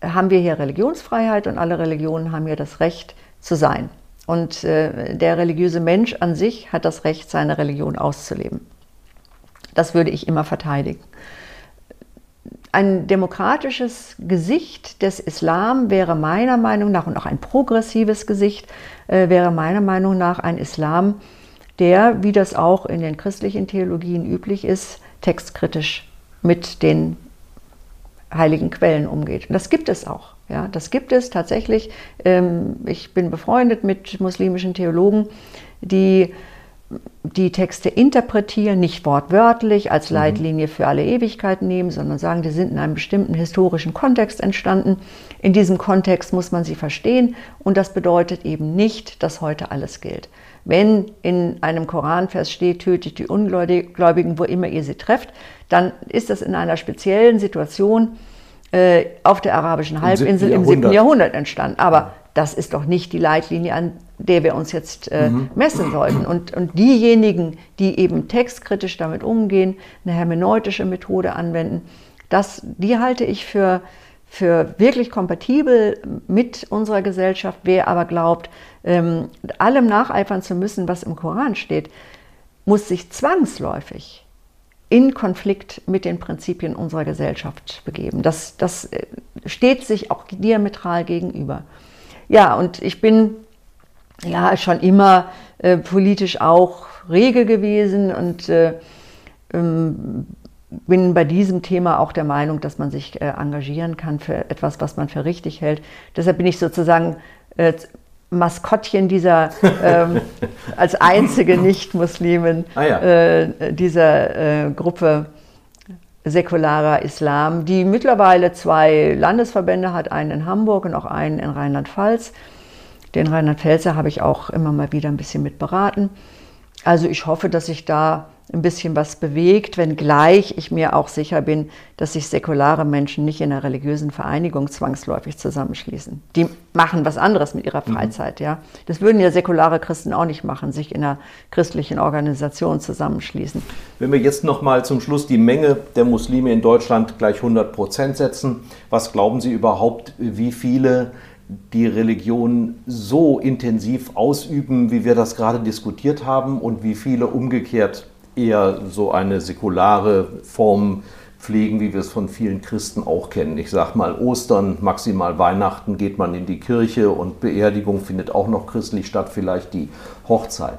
haben wir hier Religionsfreiheit und alle Religionen haben hier das Recht zu sein. Und äh, der religiöse Mensch an sich hat das Recht, seine Religion auszuleben. Das würde ich immer verteidigen. Ein demokratisches Gesicht des Islam wäre meiner Meinung nach und auch ein progressives Gesicht äh, wäre meiner Meinung nach ein Islam, der, wie das auch in den christlichen Theologien üblich ist, textkritisch mit den heiligen Quellen umgeht. Und das gibt es auch. Ja, das gibt es tatsächlich. Ähm, ich bin befreundet mit muslimischen Theologen, die die Texte interpretieren, nicht wortwörtlich als mhm. Leitlinie für alle Ewigkeit nehmen, sondern sagen, die sind in einem bestimmten historischen Kontext entstanden. In diesem Kontext muss man sie verstehen und das bedeutet eben nicht, dass heute alles gilt. Wenn in einem Koranvers steht, tötet die Ungläubigen, wo immer ihr sie trefft, dann ist das in einer speziellen Situation äh, auf der arabischen Halbinsel im 7. Jahrhundert entstanden. Aber das ist doch nicht die Leitlinie, an der wir uns jetzt äh, mhm. messen sollten. Und, und diejenigen, die eben textkritisch damit umgehen, eine hermeneutische Methode anwenden, das, die halte ich für, für wirklich kompatibel mit unserer Gesellschaft. Wer aber glaubt, ähm, allem nacheifern zu müssen, was im Koran steht, muss sich zwangsläufig in Konflikt mit den Prinzipien unserer Gesellschaft begeben. Das, das äh, steht sich auch diametral gegenüber. Ja, und ich bin ja schon immer äh, politisch auch rege gewesen und äh, ähm, bin bei diesem Thema auch der Meinung, dass man sich äh, engagieren kann für etwas, was man für richtig hält. Deshalb bin ich sozusagen äh, Maskottchen dieser, ähm, als einzige Nicht-Muslimin ah, ja. äh, dieser äh, Gruppe säkularer Islam, die mittlerweile zwei Landesverbände hat, einen in Hamburg und auch einen in Rheinland-Pfalz. Den Rheinland-Pfälzer habe ich auch immer mal wieder ein bisschen mit beraten. Also ich hoffe, dass ich da ein bisschen was bewegt, wenngleich ich mir auch sicher bin, dass sich säkulare Menschen nicht in einer religiösen Vereinigung zwangsläufig zusammenschließen. Die machen was anderes mit ihrer mhm. Freizeit, mhm. ja. Das würden ja säkulare Christen auch nicht machen, sich in einer christlichen Organisation zusammenschließen. Wenn wir jetzt noch mal zum Schluss die Menge der Muslime in Deutschland gleich 100 Prozent setzen, was glauben Sie überhaupt, wie viele die Religion so intensiv ausüben, wie wir das gerade diskutiert haben, und wie viele umgekehrt eher so eine säkulare Form pflegen, wie wir es von vielen Christen auch kennen. Ich sage mal, Ostern, maximal Weihnachten geht man in die Kirche und Beerdigung findet auch noch christlich statt, vielleicht die Hochzeit.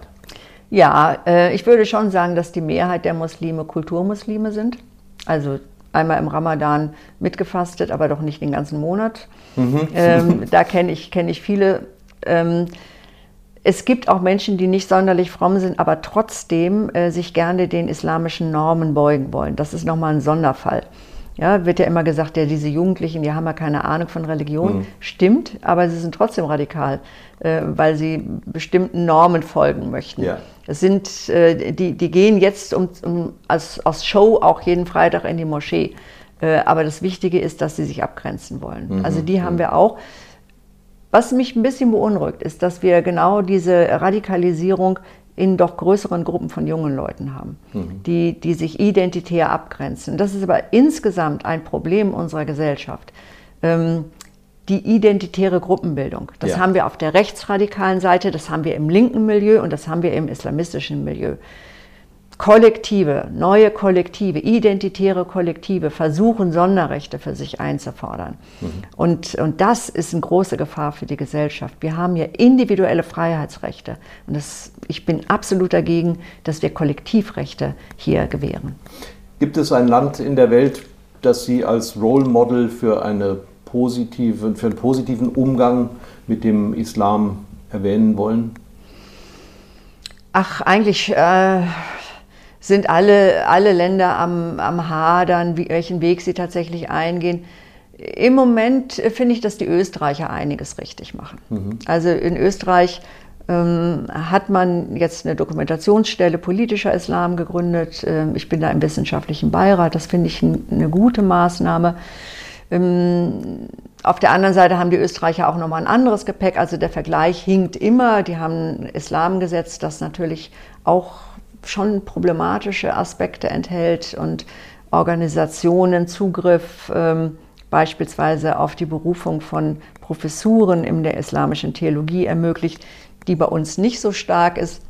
Ja, äh, ich würde schon sagen, dass die Mehrheit der Muslime Kulturmuslime sind. Also einmal im Ramadan mitgefastet, aber doch nicht den ganzen Monat. Mhm. Ähm, da kenne ich, kenn ich viele. Ähm, es gibt auch Menschen, die nicht sonderlich fromm sind, aber trotzdem äh, sich gerne den islamischen Normen beugen wollen. Das ist nochmal ein Sonderfall. Ja, wird ja immer gesagt, ja, diese Jugendlichen, die haben ja keine Ahnung von Religion. Mhm. Stimmt, aber sie sind trotzdem radikal, äh, weil sie bestimmten Normen folgen möchten. Ja. Es sind, äh, die, die gehen jetzt um, um, als, aus Show auch jeden Freitag in die Moschee. Äh, aber das Wichtige ist, dass sie sich abgrenzen wollen. Mhm. Also die haben wir auch. Was mich ein bisschen beunruhigt, ist, dass wir genau diese Radikalisierung in doch größeren Gruppen von jungen Leuten haben, mhm. die, die sich identitär abgrenzen. Das ist aber insgesamt ein Problem unserer Gesellschaft. Ähm, die identitäre Gruppenbildung. Das ja. haben wir auf der rechtsradikalen Seite, das haben wir im linken Milieu und das haben wir im islamistischen Milieu. Kollektive, neue Kollektive, identitäre Kollektive versuchen Sonderrechte für sich einzufordern. Mhm. Und, und das ist eine große Gefahr für die Gesellschaft. Wir haben hier individuelle Freiheitsrechte. Und das, ich bin absolut dagegen, dass wir Kollektivrechte hier gewähren. Gibt es ein Land in der Welt, das Sie als Role Model für, eine positive, für einen positiven Umgang mit dem Islam erwähnen wollen? Ach, eigentlich äh, sind alle, alle Länder am, am Hadern, wie, welchen Weg sie tatsächlich eingehen. Im Moment finde ich, dass die Österreicher einiges richtig machen. Mhm. Also in Österreich ähm, hat man jetzt eine Dokumentationsstelle politischer Islam gegründet. Ähm, ich bin da im wissenschaftlichen Beirat. Das finde ich ein, eine gute Maßnahme. Ähm, auf der anderen Seite haben die Österreicher auch nochmal ein anderes Gepäck. Also der Vergleich hinkt immer. Die haben ein Islamgesetz, das natürlich auch schon problematische Aspekte enthält und Organisationen Zugriff ähm, beispielsweise auf die Berufung von Professuren in der islamischen Theologie ermöglicht, die bei uns nicht so stark ist.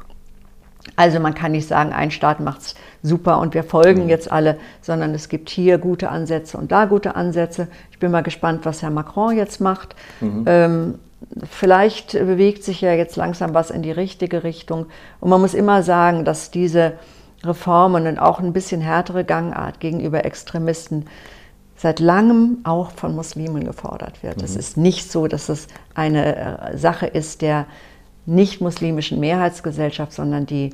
Also man kann nicht sagen, ein Staat macht es super und wir folgen mhm. jetzt alle, sondern es gibt hier gute Ansätze und da gute Ansätze. Ich bin mal gespannt, was Herr Macron jetzt macht. Mhm. Ähm, vielleicht bewegt sich ja jetzt langsam was in die richtige Richtung. Und man muss immer sagen, dass diese Reformen und auch ein bisschen härtere Gangart gegenüber Extremisten seit langem auch von Muslimen gefordert wird. Es mhm. ist nicht so, dass es eine äh, Sache ist der nicht muslimischen Mehrheitsgesellschaft, sondern die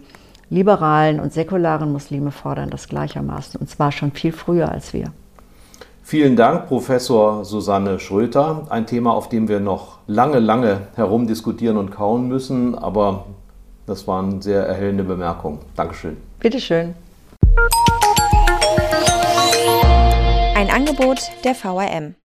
liberalen und säkularen Muslime fordern das gleichermaßen und zwar schon viel früher als wir. Vielen Dank, Professor Susanne Schröter. Ein Thema, auf dem wir noch lange, lange herumdiskutieren und kauen müssen, aber das waren sehr erhellende Bemerkungen. Dankeschön. Bitteschön. Ein Angebot der VRM.